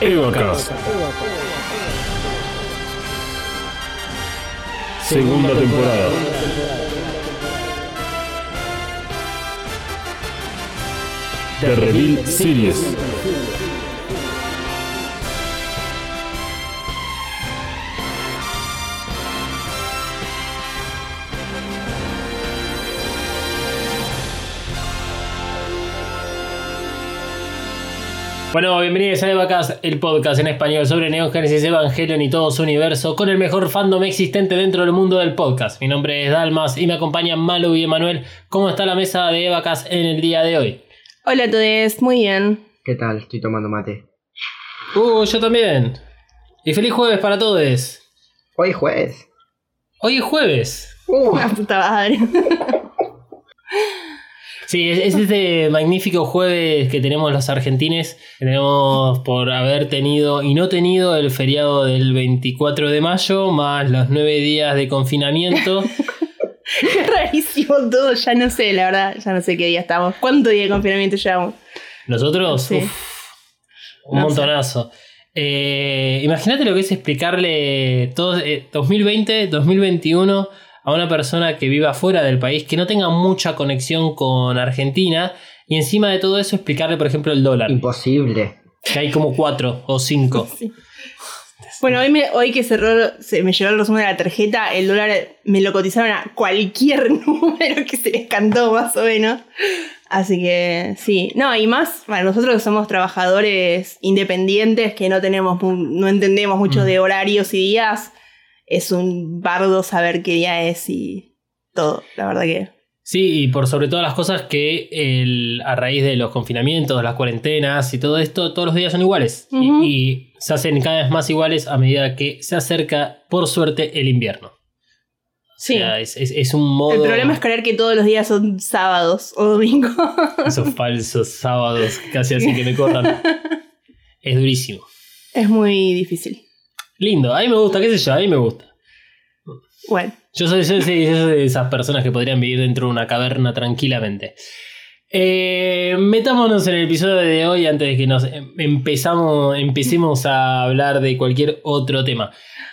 Evacast. Segunda temporada. The Reveal Series. Bueno, bienvenidos a Evacast, el podcast en español sobre Neon Genesis Evangelion y todo su universo, con el mejor fandom existente dentro del mundo del podcast. Mi nombre es Dalmas y me acompañan Malu y Emanuel. ¿Cómo está la mesa de Evacast en el día de hoy? Hola a todos, muy bien. ¿Qué tal? Estoy tomando mate. Uh, yo también. Y feliz jueves para todos. Hoy es jueves. Hoy es jueves. Uh, La puta madre. Sí, es, es este magnífico jueves que tenemos los argentines. que Tenemos por haber tenido y no tenido el feriado del 24 de mayo, más los nueve días de confinamiento. Es rarísimo todo, ya no sé, la verdad, ya no sé qué día estamos. ¿Cuánto día de confinamiento llevamos? Nosotros, Sí. uf, un No montonazo. Eh, Imagínate lo que es explicarle todo, eh, 2020, 2021 a una persona que viva fuera del país, que no tenga mucha conexión con Argentina, y encima de todo eso explicarle, por ejemplo, el dólar, imposible. que hay como cuatro o cinco. Sí. Bueno, hoy, me, hoy que cerró, se me llegó el resumen de la tarjeta, el dólar me lo cotizaron a cualquier número que se les cantó más o menos. Así que sí, no, y más para nosotros que somos trabajadores independientes que no tenemos, no entendemos mucho Mm. de horarios y días, es un bardo saber qué día es y todo, la verdad que... Sí, y por sobre todas las cosas que el- a raíz de los confinamientos, las cuarentenas y todo esto, todos los días son iguales. Y- se hacen cada vez más iguales a medida que se acerca, por suerte, el invierno. Sí. O sea, es, es- es un modo... El problema es creer que todos los días son sábados o domingos. Esos falsos sábados casi así que me corran. es durísimo. es muy difícil. Lindo, a mí me gusta, qué sé yo, a mí me gusta. Bueno, Yo soy, yo soy- yo de esas personas que podrían vivir dentro de una caverna tranquilamente. Eh, metámonos en el episodio de hoy antes de que nos em- empezamos, empecemos a hablar de cualquier otro tema.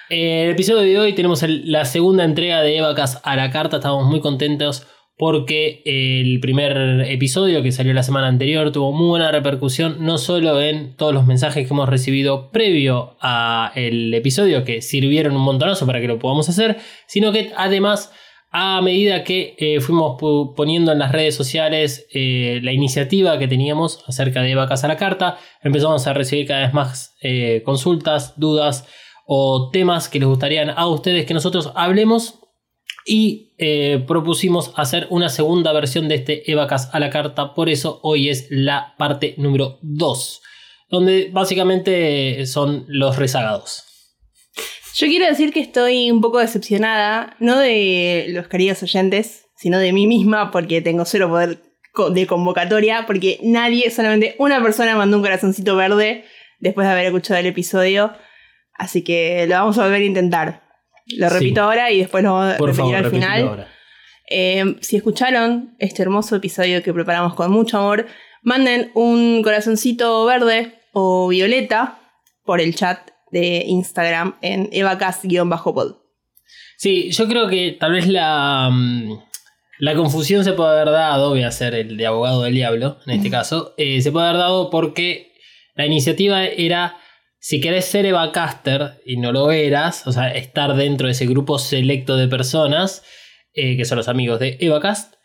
Eh, el episodio de hoy tenemos la segunda entrega de Evacas a la carta. Estamos muy contentos porque el primer episodio que salió la semana anterior tuvo muy buena repercusión, no solo en todos los mensajes que hemos recibido previo a el episodio, que sirvieron un montonazo para que lo podamos hacer, sino que además a medida que eh, fuimos poniendo en las redes sociales eh, la iniciativa que teníamos acerca de vacas a la carta, empezamos a recibir cada vez más eh, consultas, dudas o temas que les gustarían a ustedes que nosotros hablemos y eh, propusimos hacer una segunda versión de este Evacas a la carta, por eso hoy es la parte número 2, donde básicamente son los rezagados. yo quiero decir que estoy un poco decepcionada, no de los queridos oyentes, sino de mí misma, porque tengo cero poder de convocatoria, porque nadie, solamente una persona mandó un corazoncito verde después de haber escuchado el episodio. Así que lo vamos a volver a intentar. Lo Sí. repito ahora y después lo vamos a Por repetir favor, al final. ahora. Eh, si escucharon este hermoso episodio que preparamos con mucho amor, manden un corazoncito verde o violeta por el chat de Instagram en evacast-pod. Sí, yo creo que tal vez la, mm, la confusión se puede haber dado, voy a ser el de abogado del diablo en este caso, eh, se puede haber dado porque la iniciativa era, si querés ser Evacaster y no lo eras, o sea, estar dentro de ese grupo selecto de personas, eh, que son los amigos de Evacast,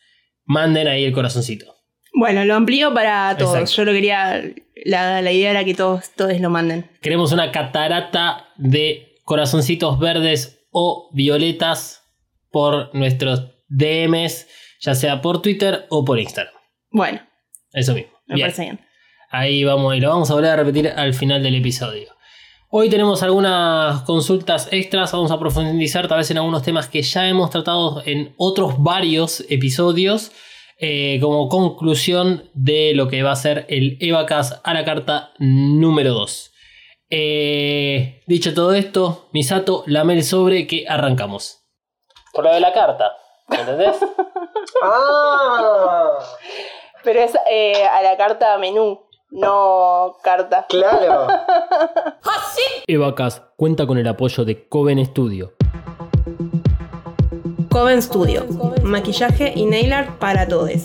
manden ahí el corazoncito. Bueno, lo amplío para todos. Exacto. Yo lo quería. La, la idea era que todos, todos lo manden. Queremos una catarata de corazoncitos verdes o violetas por nuestros DMs, ya sea por Twitter o por Instagram. Bueno, Eso mismo. me Bien. parece bien. Ahí vamos, y lo vamos a volver a repetir al final del episodio. Hoy tenemos algunas consultas extras, vamos a profundizar tal vez en algunos temas que ya hemos tratado en otros varios episodios, eh, como conclusión de lo que va a ser el Evacas a la carta número 2. Eh, dicho todo esto, Misato, lame el sobre que arrancamos. Por lo de la carta, ¿entendés? ¡Ah! Pero es eh, a la carta menú, no carta. ¡Claro! Evacas cuenta con el apoyo de Coven Studio. Coven Studio, maquillaje y nail art para todos.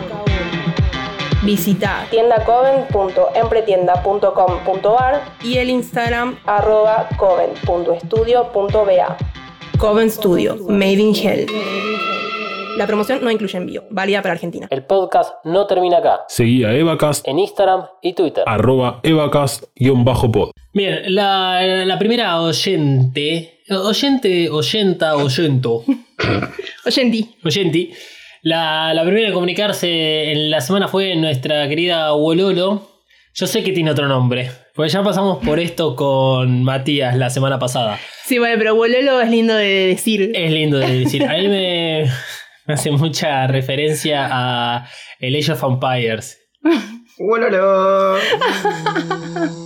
Visita tiendacoven.empretienda.com.ar y el Instagram arroba coven.estudio.ba. Coven Studio, Made in Hell. La promoción no incluye envío, válida para Argentina. El podcast no termina acá. Seguí a Evacast, En Instagram y Twitter. arroba evacast-pod. Bien, la, la primera oyente, oyente, oyenta, oyento, Oyenti, oyenti, la, la primera en comunicarse en la semana fue nuestra querida Wololo. Yo sé que tiene otro nombre, porque ya pasamos por esto con Matías la semana pasada. sí, bueno, pero Bololo es lindo de decir. Es lindo de decir. A mí me, me hace mucha referencia a el Age of Empires. ¡Wololo!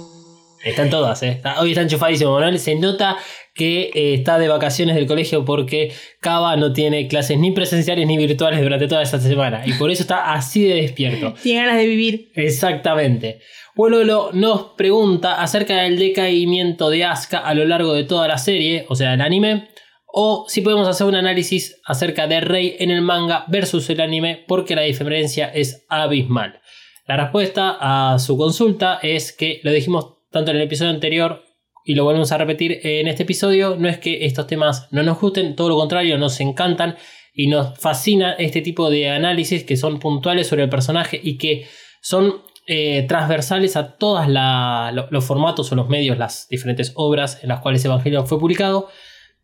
Están todas, ¿eh? Está- Hoy está enchufadísimo, Manuel. Se nota que eh, está de vacaciones del colegio porque Cava no tiene clases ni presenciales ni virtuales durante toda esta semana. Y por eso está así de despierto. Tiene ganas de vivir. Exactamente. Wololo nos pregunta acerca del decaimiento de Asuka a lo largo de toda la serie, o sea, el anime, o si podemos hacer un análisis acerca de Rey en el manga versus el anime, porque la diferencia es abismal. La respuesta a su consulta es que lo dijimos tanto en el episodio anterior y lo volvemos a repetir en este episodio, no es que estos temas no nos gusten, todo lo contrario, nos encantan y nos fascina este tipo de análisis que son puntuales sobre el personaje y que son eh, transversales a todos los formatos o los medios, las diferentes obras en las cuales Evangelion fue publicado.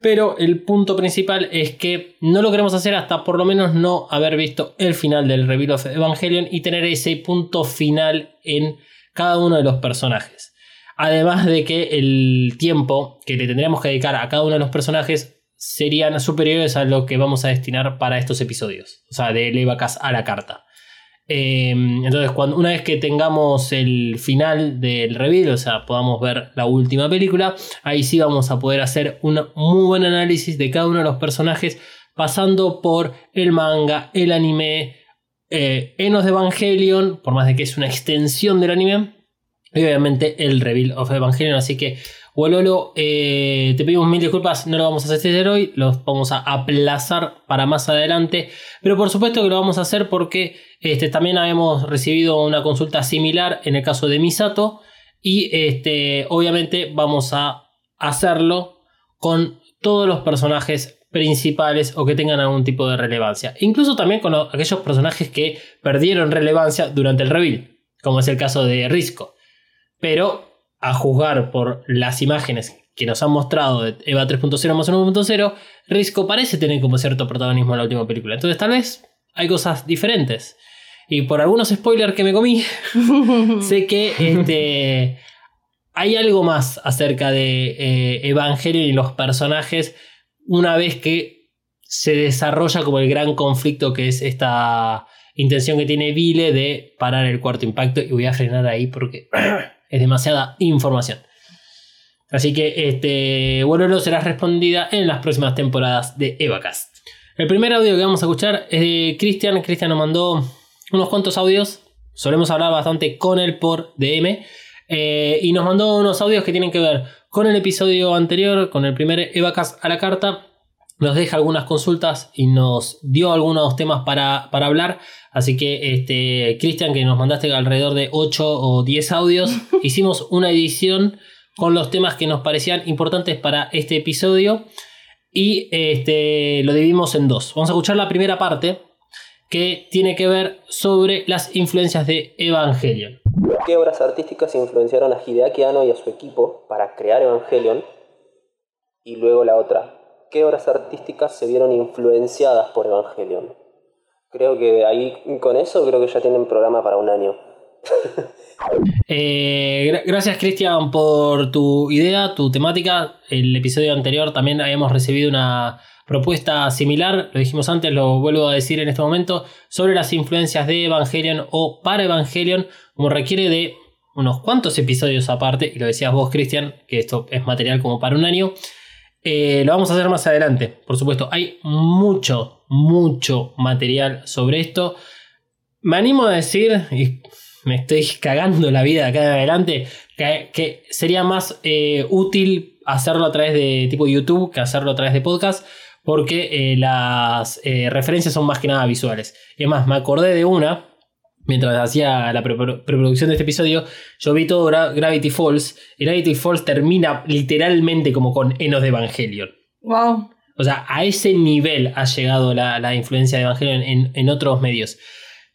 Pero el punto principal es que no lo queremos hacer hasta por lo menos no haber visto el final del Reveal of Evangelion y tener ese punto final en cada uno de los personajes. Además de que el tiempo que le tendríamos que dedicar a cada uno de los personajes serían superiores a lo que vamos a destinar para estos episodios. O sea, de Levacas a la carta. Eh, entonces, cuando, una vez que tengamos el final del reveal, o sea, podamos ver la última película, ahí sí vamos a poder hacer un muy buen análisis de cada uno de los personajes, pasando por el manga, el anime, eh, Enos de Evangelion, por más de que es una extensión del anime, y obviamente el reveal of Evangelion. Así que, Wololo, eh, te pedimos mil disculpas, no lo vamos a hacer hoy, lo vamos a aplazar para más adelante, pero por supuesto que lo vamos a hacer porque este, también habíamos recibido una consulta similar en el caso de Misato y este, obviamente vamos a hacerlo con todos los personajes principales o que tengan algún tipo de relevancia. Incluso también con lo- aquellos personajes que perdieron relevancia durante el reveal, como es el caso de Risco. Pero a juzgar por las imágenes que nos han mostrado de Eva 3.0 más 1.0, Risco parece tener como cierto protagonismo en la última película. Entonces tal vez hay cosas diferentes. Y por algunos spoilers que me comí, sé que este, hay algo más acerca de eh, Evangelion y los personajes una vez que se desarrolla como el gran conflicto que es esta intención que tiene Vile de parar el cuarto impacto. Y voy a frenar ahí porque es demasiada información. Así que este, bueno, lo será respondida en las próximas temporadas de Evacast. El primer audio que vamos a escuchar es de Cristian. Cristian nos mandó unos cuantos audios. Solemos hablar bastante con él por DM. eh, y nos mandó unos audios que tienen que ver con el episodio anterior, con el primer Evacast a la carta. Nos deja algunas consultas y nos dio algunos temas para, para hablar. Así que, este, Cristian, que nos mandaste alrededor de 8 o 10 audios, hicimos una edición con los temas que nos parecían importantes para este episodio y este, lo dividimos en dos. Vamos a escuchar la primera parte, que tiene que ver sobre las influencias de Evangelion. ¿Qué obras artísticas influenciaron a Hideaki Anno y a su equipo para crear Evangelion? Y luego la otra, ¿qué obras artísticas se vieron influenciadas por Evangelion? Creo que ahí con eso creo que ya tienen programa para un año. Eh, gra- gracias Cristian por tu idea, tu temática. El episodio anterior también habíamos recibido una propuesta similar, lo dijimos antes, lo vuelvo a decir en este momento, sobre las influencias de Evangelion o para Evangelion, como requiere de unos cuantos episodios aparte, y lo decías vos Cristian, que esto es material como para un año. Eh, lo vamos a hacer más adelante, por supuesto. Hay mucho, mucho material sobre esto. Me animo a decir, y me estoy cagando la vida de acá en adelante, que, sería más eh, útil hacerlo a través de tipo YouTube que hacerlo a través de podcast, porque eh, las referencias son más que nada visuales. Y además, me acordé de una, mientras hacía la pre- preproducción de este episodio, yo vi todo Gra- Gravity Falls, y Gravity Falls termina literalmente como con Enos de Evangelion. Wow. O sea, a ese nivel ha llegado la, la influencia de Evangelion en, en otros medios.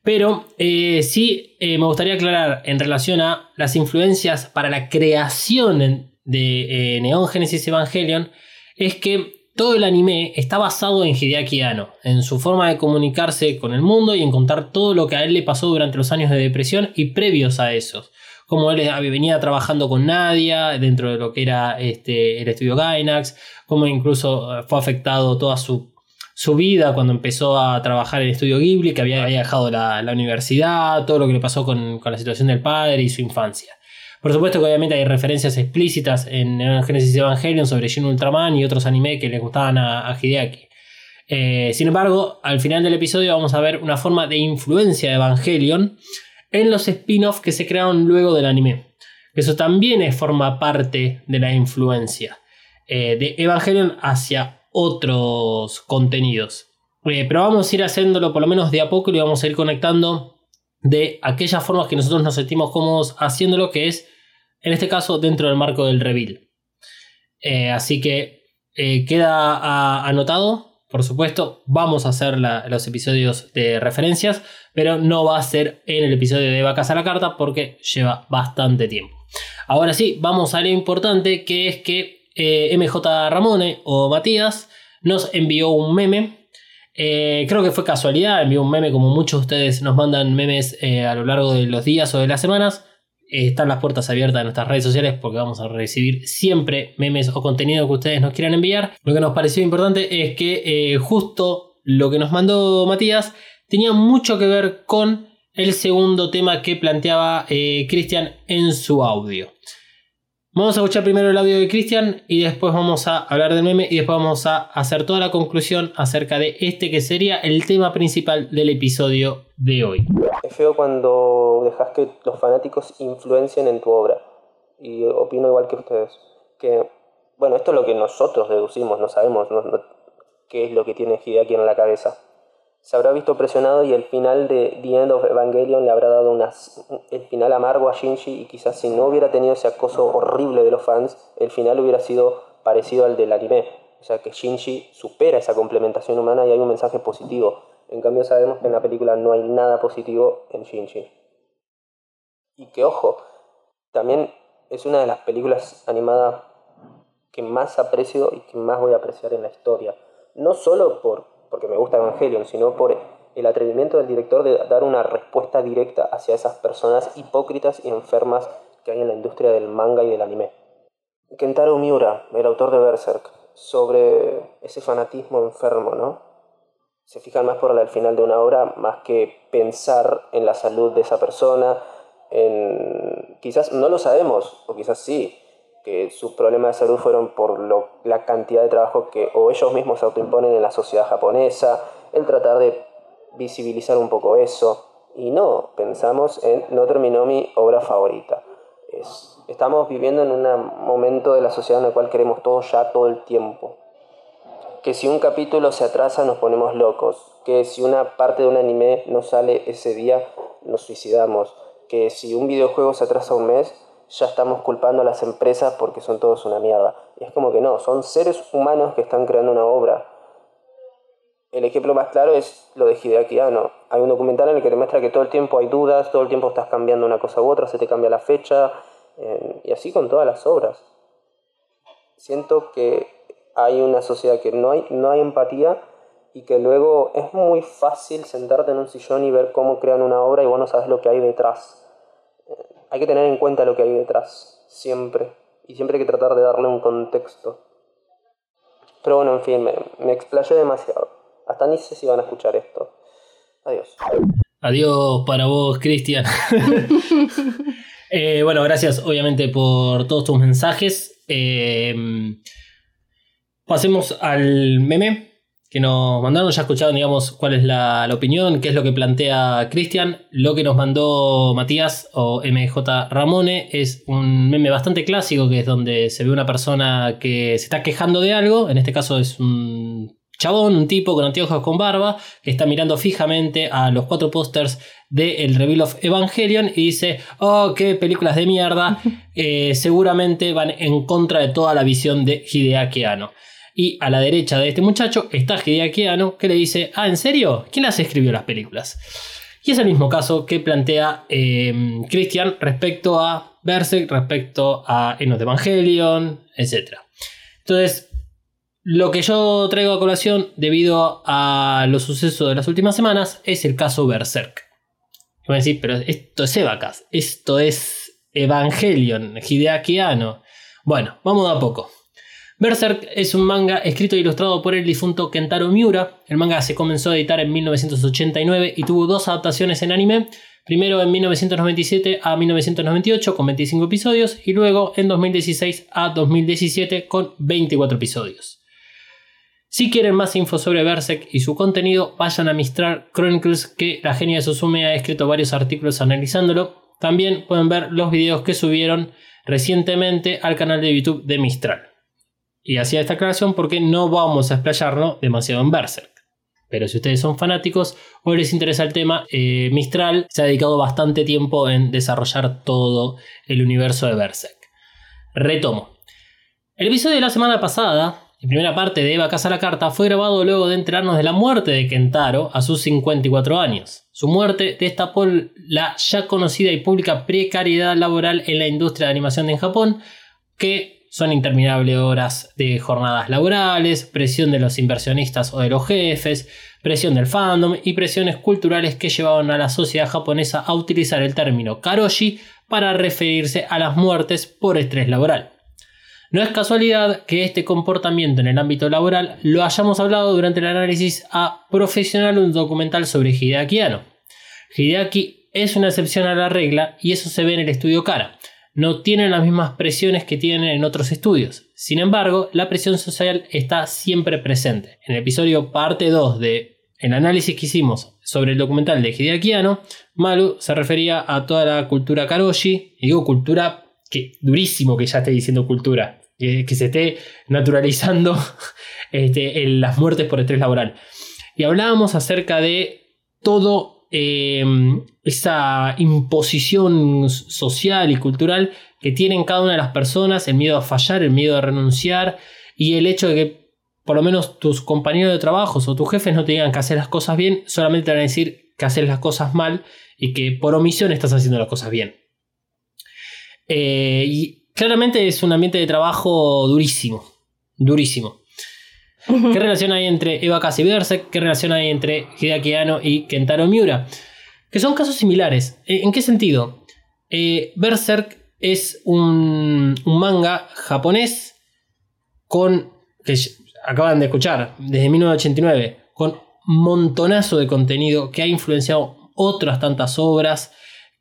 Pero eh, sí eh, me gustaría aclarar en relación a las influencias para la creación de eh, Neon Genesis Evangelion, es que todo el anime está basado en Hideaki Anno, en su forma de comunicarse con el mundo y en contar todo lo que a él le pasó durante los años de depresión y previos a esos. Como él venía trabajando con Nadia dentro de lo que era este, el estudio Gainax, como incluso eh, fue afectado toda su, vida cuando empezó a trabajar en el estudio Ghibli, que había, dejado la, universidad, todo lo que le pasó con la situación del padre y su infancia. Por supuesto que obviamente hay referencias explícitas en Genesis Evangelion sobre Shin Ultraman y otros anime que le gustaban a, a Hideaki. Eh, sin embargo, al final del episodio vamos a ver una forma de influencia de Evangelion en los spin-offs que se crearon luego del anime. Eso también forma parte de la influencia eh, de Evangelion hacia otros contenidos. Eh, pero vamos a ir haciéndolo por lo menos de a poco y vamos a ir conectando de aquellas formas que nosotros nos sentimos cómodos haciéndolo, que es en este caso dentro del marco del reveal. Eh, así que eh, queda a- anotado, por supuesto, vamos a hacer los episodios de referencias, pero no va a ser en el episodio de Vacas a la Carta porque lleva bastante tiempo. Ahora sí, vamos a lo importante, que es que eh, MJ Ramone o Matías nos envió un meme. Creo que fue casualidad, envió un meme como muchos de ustedes nos mandan memes a lo largo de los días o de las semanas. Están las puertas abiertas en nuestras redes sociales porque vamos a recibir siempre memes o contenido que ustedes nos quieran enviar. Lo que nos pareció importante es que eh, justo lo que nos mandó Matías tenía mucho que ver con el segundo tema que planteaba eh, Cristian en su audio. Vamos a escuchar primero el audio de Cristian y después vamos a hablar del meme y después vamos a hacer toda la conclusión acerca de este que sería el tema principal del episodio de hoy. Es feo cuando dejas que los fanáticos influencien en tu obra. Y opino igual que ustedes. Que, bueno, esto es lo que nosotros deducimos, no sabemos qué es lo que tiene Hideaki en la cabeza. Se habrá visto presionado y el final de The End of Evangelion le habrá dado unas, el final amargo a Shinji y quizás si no hubiera tenido ese acoso horrible de los fans, el final hubiera sido parecido al del anime. O sea que Shinji supera esa complementación humana y hay un mensaje positivo. En cambio sabemos que en la película no hay nada positivo en Shinji. Y que ojo, también es una de las películas animadas que más aprecio y que más voy a apreciar en la historia. No solo por, porque me gusta Evangelion, sino por el atrevimiento del director de dar una respuesta directa hacia esas personas hipócritas y enfermas que hay en la industria del manga y del anime. Kentaro Miura, el autor de Berserk, sobre ese fanatismo enfermo, ¿no? Se fijan más por el final de una obra más que pensar en la salud de esa persona, en quizás no lo sabemos, o quizás sí, que sus problemas de salud fueron por lo- la cantidad de trabajo que o ellos mismos se autoimponen en la sociedad japonesa, el tratar de visibilizar un poco eso. Y no, pensamos en no terminó mi obra favorita. Es- estamos viviendo en un momento de la sociedad en el cual queremos todo ya todo el tiempo. Que si un capítulo se atrasa nos ponemos locos. Que si una parte de un anime no sale ese día nos suicidamos. Que si un videojuego se atrasa un mes ya estamos culpando a las empresas porque son todos una mierda. Y es como que no, son seres humanos que están creando una obra. el ejemplo más claro es lo de Hideaki Anno. Hay un documental en el que te muestra que todo el tiempo hay dudas, todo el tiempo estás cambiando una cosa u otra, se te cambia la fecha, eh, y así con todas las obras. Siento que hay una sociedad que no hay, no hay empatía y que luego es muy fácil sentarte en un sillón y ver cómo crean una obra y vos no sabes lo que hay detrás. Eh, hay que tener en cuenta lo que hay detrás, siempre. Y siempre hay que tratar de darle un contexto. Pero bueno, en fin, me, me explayé demasiado. Hasta ni sé si van a escuchar esto. Adiós. Adiós para vos, Cristian. Eh, bueno, gracias obviamente por todos tus mensajes. Eh, pasemos al meme que nos mandaron. Ya escucharon, digamos, cuál es la, la opinión, qué es lo que plantea Cristian. Lo que nos mandó Matías o MJ Ramone es un meme bastante clásico, que es donde se ve una persona que se está quejando de algo. En este caso es un chabón, un tipo con anteojos con barba, que está mirando fijamente a los cuatro pósters de El Reveal of Evangelion y dice, oh, qué películas de mierda, eh, seguramente van en contra de toda la visión de Hideaki Anno. Y a la derecha de este muchacho está Hideaki Anno que le dice, ah, ¿en serio? ¿Quién las escribió las películas? Y es el mismo caso que plantea eh, Christian respecto a Berserk, respecto a Enos de Evangelion, etc. Entonces, lo que yo traigo a colación debido a los sucesos de las últimas semanas es el caso Berserk. Y van a decir, pero esto es Evacas, esto es Evangelion, Hideaki Anno. Bueno, vamos a poco. Berserk es un manga escrito e ilustrado por el difunto Kentaro Miura. El manga se comenzó a editar en 1989 y tuvo dos adaptaciones en anime. Primero en 1997 a 1998 con 25 episodios y luego en 2016 a 2017 con 24 episodios. Si quieren más info sobre Berserk y su contenido, vayan a Mistral Chronicles, que la genia de Susume ha escrito varios artículos analizándolo. También pueden ver los videos que subieron recientemente al canal de YouTube de Mistral. Y hacía esta aclaración porque no vamos a explayarnos demasiado en Berserk. Pero si ustedes son fanáticos o les interesa el tema, eh, Mistral se ha dedicado bastante tiempo en desarrollar todo el universo de Berserk. Retomo. El episodio de la semana pasada la primera parte de Eva Casa la Carta fue grabado luego de enterarnos de la muerte de Kentaro a sus 54 años. Su muerte destapó la ya conocida y pública precariedad laboral en la industria de animación en Japón, que son interminables horas de jornadas laborales, presión de los inversionistas o de los jefes, presión del fandom y presiones culturales que llevaban a la sociedad japonesa a utilizar el término karoshi para referirse a las muertes por estrés laboral. No es casualidad que este comportamiento en el ámbito laboral lo hayamos hablado durante el análisis a Profesional, un documental sobre Hideaki Anno. Hideaki es una excepción a la regla y eso se ve en el estudio Cara. No tienen las mismas presiones que tienen en otros estudios. Sin embargo, la presión social está siempre presente. En el episodio parte 2 de el análisis que hicimos sobre el documental de Hideaki Malu se refería a toda la cultura karoshi, y digo cultura que durísimo que ya esté diciendo cultura, que, se esté naturalizando este, en las muertes por estrés laboral. Y hablábamos acerca de todo em, esa imposición social y cultural que tienen cada una de las personas, el miedo a fallar, el miedo a renunciar y el hecho de que por lo menos tus compañeros de trabajo o tus jefes no te digan que hacer las cosas bien, solamente te van a decir que haces las cosas mal y que por omisión estás haciendo las cosas bien. Eh, y claramente es un ambiente de trabajo durísimo. Durísimo. ¿Qué relación hay entre Eva y Berserk? ¿Qué relación hay entre Hideaki Anno y Kentaro Miura? Que son casos similares. Eh, ¿En qué sentido? Eh, Berserk es un, manga japonés con. que acaban de escuchar, desde 1989, con montonazo de contenido que ha influenciado otras tantas obras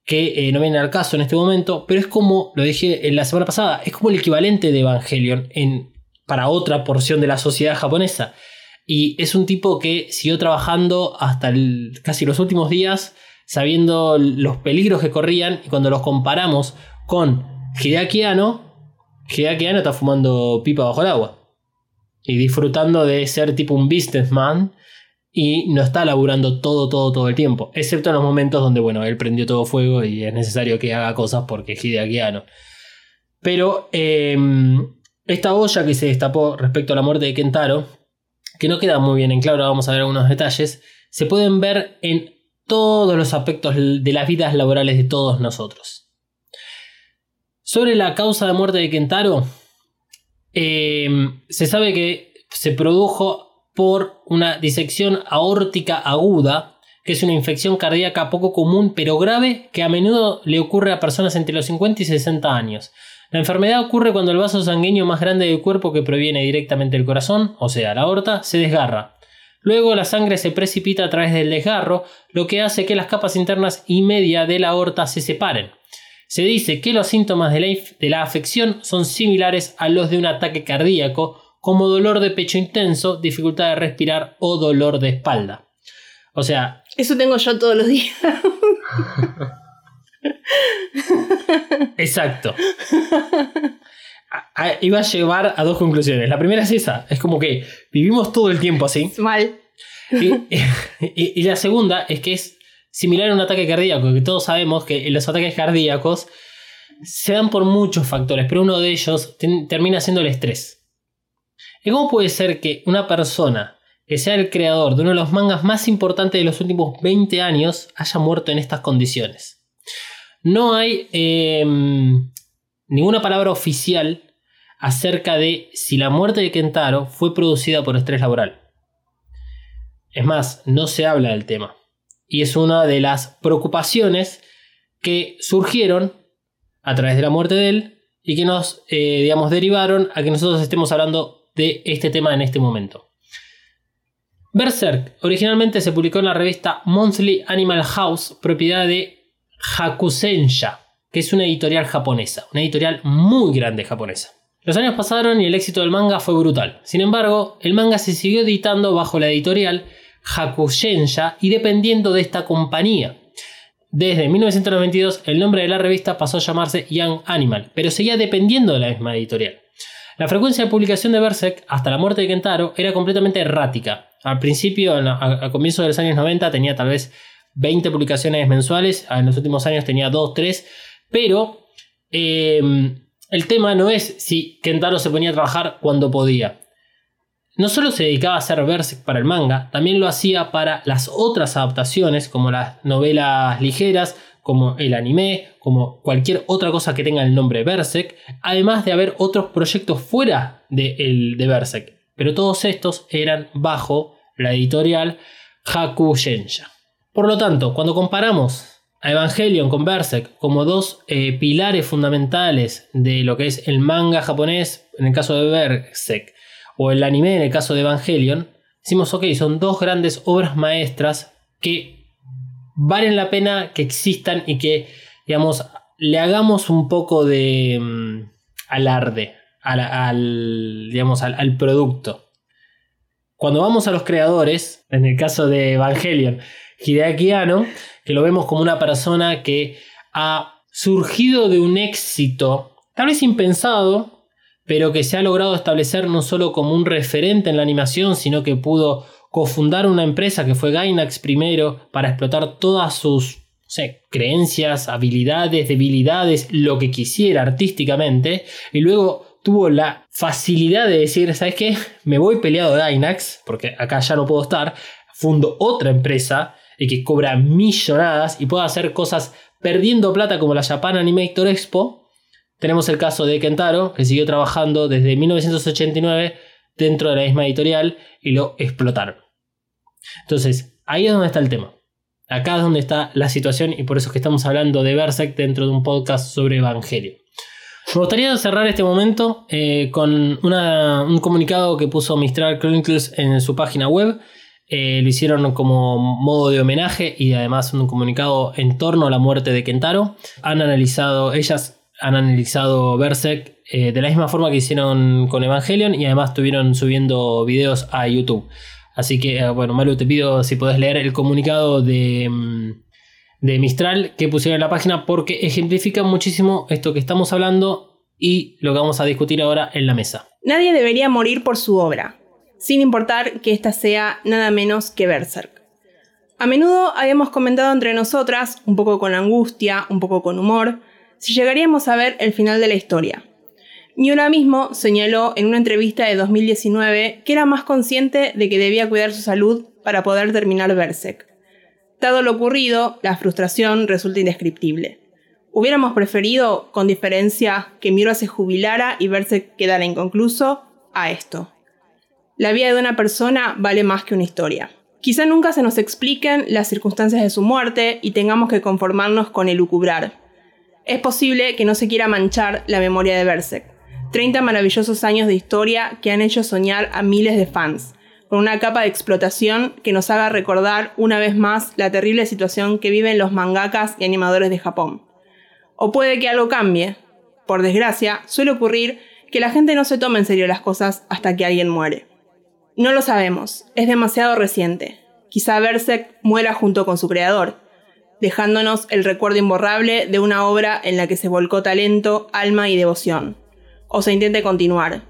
que eh, no viene al caso en este momento, pero es como, lo dije en la semana pasada, es como el equivalente de Evangelion en, para otra porción de la sociedad japonesa. Y es un tipo que siguió trabajando hasta casi los últimos días, sabiendo los peligros que corrían, y cuando los comparamos con Hideaki Anno, Hideaki Anno está fumando pipa bajo el agua. Y disfrutando de ser tipo un businessman y no está laburando todo, todo, todo el tiempo, excepto en los momentos donde, bueno, él prendió todo fuego y es necesario que haga cosas porque es hideakiano. Pero em, esta olla que se destapó respecto a la muerte de Kentaro que no queda muy bien en claro, vamos a ver algunos detalles, se pueden ver en todos los aspectos de las vidas laborales de todos nosotros. Sobre la causa de muerte de Kentaro, eh, se sabe que se produjo por una disección aórtica aguda, que es una infección cardíaca poco común pero grave que a menudo le ocurre a personas entre los 50 y 60 años. La enfermedad ocurre cuando el vaso sanguíneo más grande del cuerpo que proviene directamente del corazón, o sea, la aorta, se desgarra. Luego la sangre se precipita a través del desgarro, lo que hace que las capas internas y media de la aorta se separen. Se dice que los síntomas de la, de la afección son similares a los de un ataque cardíaco, como dolor de pecho intenso, dificultad de respirar o dolor de espalda. O sea, Eso tengo yo todos los días. Exacto. A- a- iba a llevar a dos conclusiones. La primera es esa. Es como que vivimos todo el tiempo así. Mal. Y, y- y la segunda es que es similar a un ataque cardíaco. Que todos sabemos que los ataques cardíacos se dan por muchos factores. Pero uno de ellos ten- termina siendo el estrés. ¿Y cómo puede ser que una persona que sea el creador de uno de los mangas más importantes de los últimos 20 años haya muerto en estas condiciones? No hay eh, ninguna palabra oficial acerca de si la muerte de Kentaro fue producida por estrés laboral. Es más, no se habla del tema. Y es una de las preocupaciones que surgieron a través de la muerte de él y que nos, eh, digamos, derivaron a que nosotros estemos hablando de este tema en este momento. Berserk originalmente se publicó en la revista Monthly Animal House, propiedad de Hakusensha, que es una editorial japonesa, una editorial muy grande japonesa. Los años pasaron y el éxito del manga fue brutal. Sin embargo, el manga se siguió editando bajo la editorial Hakusensha y dependiendo de esta compañía. Desde 1992 el nombre de la revista pasó a llamarse Young Animal, pero seguía dependiendo de la misma editorial. La frecuencia de publicación de Berserk hasta la muerte de Kentaro era completamente errática. Al principio, a, a comienzos de los años 90, tenía tal vez 20 publicaciones mensuales, en los últimos años tenía 2, 3, pero eh, el tema no es si Kentaro se ponía a trabajar cuando podía. No solo se dedicaba a hacer Berserk para el manga, también lo hacía para las otras adaptaciones, como las novelas ligeras, como el anime, como cualquier otra cosa que tenga el nombre Berserk, además de haber otros proyectos fuera de, el, de Berserk. Pero todos estos eran bajo la editorial Hakusensha. Por lo tanto, cuando comparamos a Evangelion con Berserk como dos eh, pilares fundamentales de lo que es el manga japonés, en el caso de Berserk, o el anime en el caso de Evangelion, decimos, ok, son dos grandes obras maestras que valen la pena que existan y que, digamos, le hagamos un poco de mm, alarde al, digamos, al, al producto. Cuando vamos a los creadores, en el caso de Evangelion, Hideaki Anno, que lo vemos como una persona que ha surgido de un éxito, tal vez impensado, pero que se ha logrado establecer no solo como un referente en la animación, sino que pudo cofundar una empresa que fue Gainax primero para explotar todas sus creencias, habilidades, debilidades, lo que quisiera artísticamente, y luego tuvo la facilidad de decir, ¿sabes qué? Me voy peleado de Gainax, porque acá ya no puedo estar, fundo otra empresa y que cobra millonadas y puedo hacer cosas perdiendo plata como la Japan Animator Expo. Tenemos el caso de Kentaro, que siguió trabajando desde 1989 dentro de la misma editorial y lo explotaron. Entonces, ahí es donde está el tema. Acá es donde está la situación y por eso es que estamos hablando de Berserk dentro de un podcast sobre Evangelio. Me gustaría cerrar este momento eh, con un comunicado que puso Mistral Chronicles en su página web. Eh, lo hicieron como modo de homenaje y además un comunicado en torno a la muerte de Kentaro. Han analizado, ellas han analizado Berserk eh, de la misma forma que hicieron con Evangelion y además estuvieron subiendo videos a YouTube. Así que, bueno, Malu, te pido si podés leer el comunicado de, mm, de Mistral que pusieron en la página porque ejemplifica muchísimo esto que estamos hablando y lo que vamos a discutir ahora en la mesa. Nadie debería morir por su obra, sin importar que ésta sea nada menos que Berserk. A menudo habíamos comentado entre nosotras, un poco con angustia, un poco con humor, si llegaríamos a ver el final de la historia. Miura mismo señaló en una entrevista de 2019 que era más consciente de que debía cuidar su salud para poder terminar Berserk. Dado lo ocurrido, la frustración resulta indescriptible. Hubiéramos preferido, con diferencia, que Miura se jubilara y Berserk quedara inconcluso, a esto. La vida de una persona vale más que una historia. Quizá nunca se nos expliquen las circunstancias de su muerte y tengamos que conformarnos con el lucubrar. Es posible que no se quiera manchar la memoria de Berserk. 30 maravillosos años de historia que han hecho soñar a miles de fans, con una capa de explotación que nos haga recordar una vez más la terrible situación que viven los mangakas y animadores de Japón. O puede que algo cambie. Por desgracia, suele ocurrir que la gente no se tome en serio las cosas hasta que alguien muere. No lo sabemos, es demasiado reciente. Quizá Berserk muera junto con su creador, dejándonos el recuerdo imborrable de una obra en la que se volcó talento, alma y devoción o se intente continuar.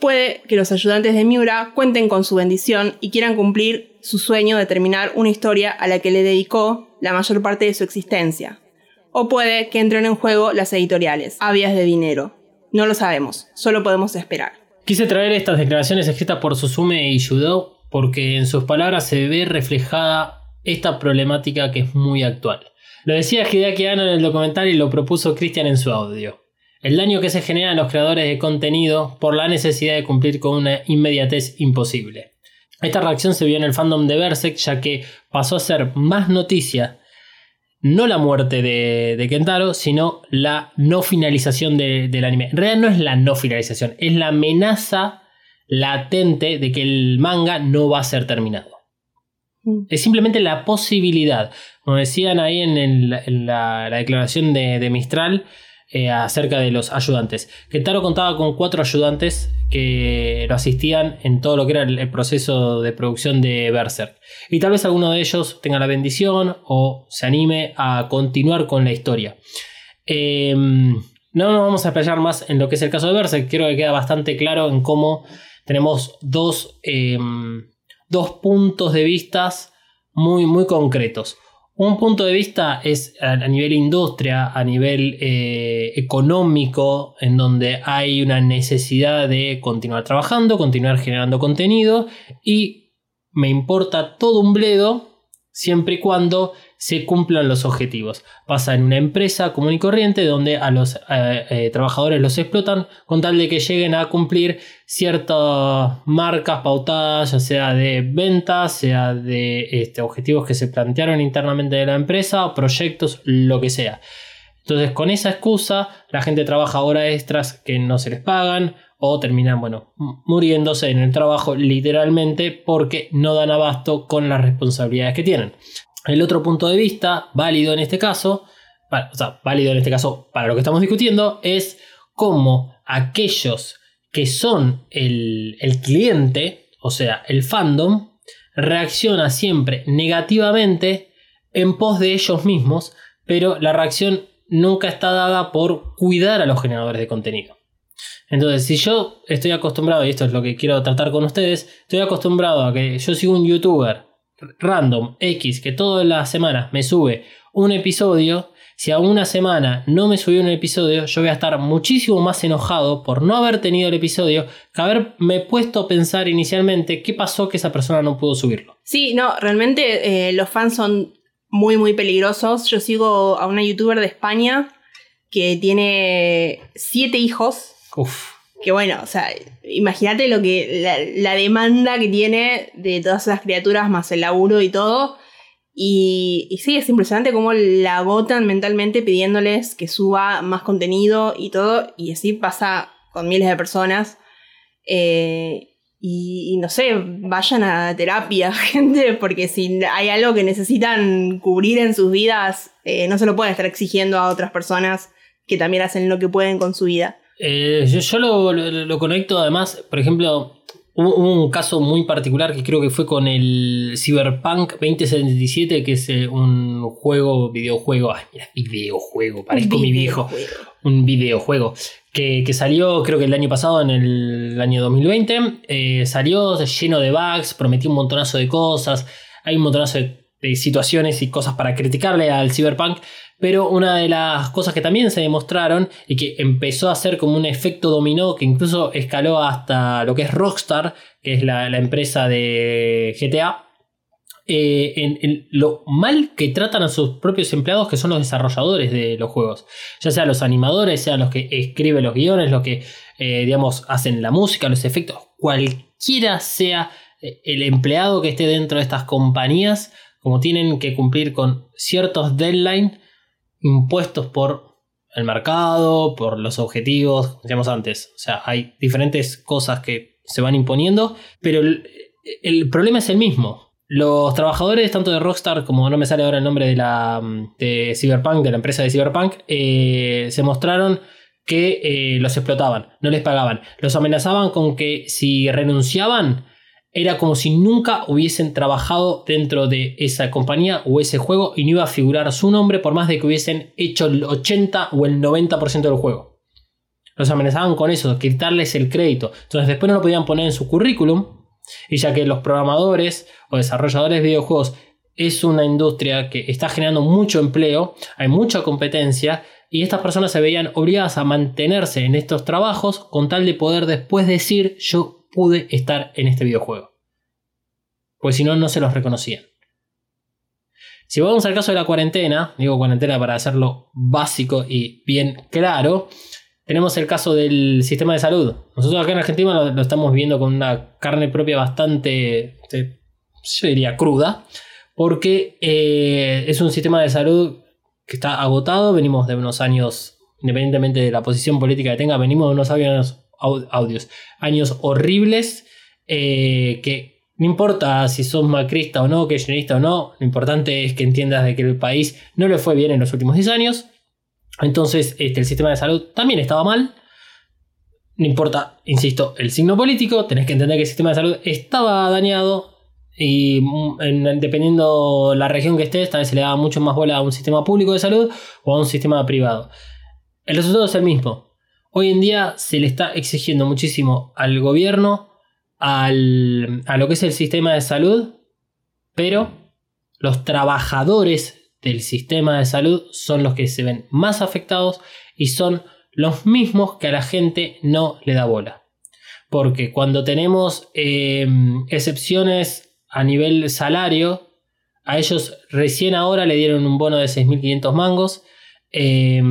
Puede que los ayudantes de Miura cuenten con su bendición y quieran cumplir su sueño de terminar una historia a la que le dedicó la mayor parte de su existencia. O puede que entren en juego las editoriales, avias de dinero. No lo sabemos, solo podemos esperar. Quise traer estas declaraciones escritas por Susume y Yudo porque en sus palabras se ve reflejada esta problemática que es muy actual. Lo decía Hideaki Anno en el documental y lo propuso Christian en su audio el daño que se genera en los creadores de contenido por la necesidad de cumplir con una inmediatez imposible. Esta reacción se vio en el fandom de Berserk ya que pasó a ser más noticia no la muerte de, Kentaro, sino la no finalización del anime. En realidad no es la no finalización, es la amenaza latente de que el manga no va a ser terminado. Mm. Es simplemente la posibilidad, como decían ahí en, la, declaración de Mistral, eh, acerca de los ayudantes. Kentaro contaba con cuatro ayudantes que lo asistían en todo lo que era el, proceso de producción de Berserk. Y tal vez alguno de ellos tenga la bendición o se anime a continuar con la historia. Em, no nos vamos a explayar más en lo que es el caso de Berserk. Creo que queda bastante claro en cómo tenemos dos, em, dos puntos de vista muy, muy concretos. Un punto de vista es a, nivel industria, a nivel eh, económico, en donde hay una necesidad de continuar trabajando, continuar generando contenido y me importa todo un bledo siempre y cuando se cumplan los objetivos. Pasa en una empresa común y corriente donde a los eh, eh, trabajadores los explotan con tal de que lleguen a cumplir ciertas marcas pautadas, ya sea de ventas, sea de este, objetivos que se plantearon internamente de la empresa, proyectos, lo que sea. Entonces, con esa excusa, la gente trabaja horas extras que no se les pagan o terminan, bueno, muriéndose en el trabajo literalmente porque no dan abasto con las responsabilidades que tienen. El otro punto de vista, válido en este caso, o sea, válido en este caso para lo que estamos discutiendo, es cómo aquellos que son el, el cliente, o sea, el fandom, reacciona siempre negativamente en pos de ellos mismos, pero la reacción nunca está dada por cuidar a los generadores de contenido. Entonces, si yo estoy acostumbrado, y esto es lo que quiero tratar con ustedes, estoy acostumbrado a que yo sigo un youtuber random X que todas las semanas me sube un episodio, si a una semana no me subió un episodio, yo voy a estar muchísimo más enojado por no haber tenido el episodio que haberme puesto a pensar inicialmente qué pasó que esa persona no pudo subirlo. Sí, no, realmente eh, los fans son muy, muy peligrosos. Yo sigo a una youtuber de España que tiene siete hijos que bueno, o sea, imagínate lo que. La, demanda que tiene de todas esas criaturas, más el laburo y todo. Y, sí, es impresionante cómo la agotan mentalmente pidiéndoles que suba más contenido y todo. Y así pasa con miles de personas. Eh, y, no sé, vayan a terapia, gente, porque si hay algo que necesitan cubrir en sus vidas, eh, no se lo pueden estar exigiendo a otras personas que también hacen lo que pueden con su vida. Eh, yo, lo, conecto además, por ejemplo, hubo un, caso muy particular que creo que fue con el Cyberpunk 2077, que es eh, un juego, videojuego, ay, mira, videojuego, parezco mi viejo, un videojuego. Que, salió creo que el año pasado, en el año 2020, eh, salió lleno de bugs, prometió un montonazo de cosas, hay un montonazo de situaciones y cosas para criticarle al Cyberpunk, Pero una de las cosas que también se demostraron y que empezó a ser como un efecto dominó que incluso escaló hasta lo que es Rockstar, que es la, empresa de GTA, eh, en, en lo mal que tratan a sus propios empleados, que son los desarrolladores de los juegos. Ya sean los animadores, sean los que escriben los guiones, los que, eh, digamos, hacen la música, los efectos, cualquiera sea eh, el empleado que esté dentro de estas compañías, como tienen que cumplir con ciertos deadlines impuestos por el mercado, por los objetivos, como decíamos antes. O sea, hay diferentes cosas que se van imponiendo, pero el, problema es el mismo. Los trabajadores, tanto de Rockstar como no me sale ahora el nombre de la de Cyberpunk, de la empresa de Cyberpunk, eh, se mostraron que eh, los explotaban, no les pagaban, los amenazaban con que si renunciaban era como si nunca hubiesen trabajado dentro de esa compañía o ese juego y no iba a figurar su nombre por más de que hubiesen hecho el 80 o el 90% del juego. Los amenazaban con eso, quitarles el crédito. Entonces después no lo podían poner en su currículum. Y ya que los programadores o desarrolladores de videojuegos es una industria que está generando mucho empleo, hay mucha competencia y estas personas se veían obligadas a mantenerse en estos trabajos con tal de poder después decir yo pude estar en este videojuego. Pues si no, no se los reconocían. Si vamos al caso de la cuarentena, digo cuarentena para hacerlo básico y bien claro, tenemos el caso del sistema de salud. Nosotros acá en Argentina lo, estamos viendo con una carne propia bastante, este, yo diría, cruda, porque eh, es un sistema de salud que está agotado, venimos de unos años, independientemente de la posición política que tenga, venimos de unos años audios. Años horribles eh, que no importa si sos macrista o no, kirchnerista o no, lo importante es que entiendas de que el país no le fue bien en los últimos 10 años. Entonces este, el sistema de salud también estaba mal. No importa, insisto, el signo político, tenés que entender que el sistema de salud estaba dañado y en, dependiendo la región que estés, tal vez se le daba mucho más bola a un sistema público de salud o a un sistema privado. El resultado es el mismo. Hoy en día se le está exigiendo muchísimo al gobierno, al, a lo que es el sistema de salud, pero los trabajadores del sistema de salud son los que se ven más afectados y son los mismos que a la gente no le da bola. Porque cuando tenemos eh, excepciones a nivel salario, a ellos recién ahora le dieron un bono de 6.500 mangos eh,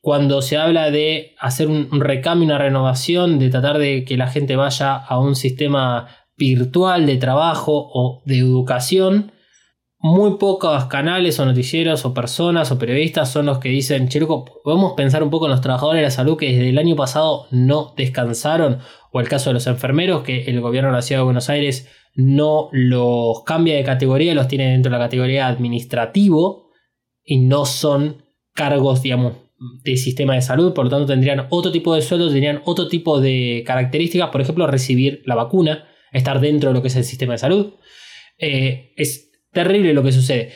cuando se habla de hacer un, un, recambio, una renovación, de tratar de que la gente vaya a un sistema virtual de trabajo o de educación, muy pocos canales o noticieros o personas o periodistas son los que dicen, che, podemos pensar un poco en los trabajadores de la salud que desde el año pasado no descansaron, o el caso de los enfermeros, que el gobierno de la ciudad de Buenos Aires no los cambia de categoría, los tiene dentro de la categoría administrativo y no son cargos, digamos, de sistema de salud, por lo tanto tendrían otro tipo de sueldo, tendrían otro tipo de características, por ejemplo, recibir la vacuna, estar dentro de lo que es el sistema de salud. Eh, es terrible lo que sucede.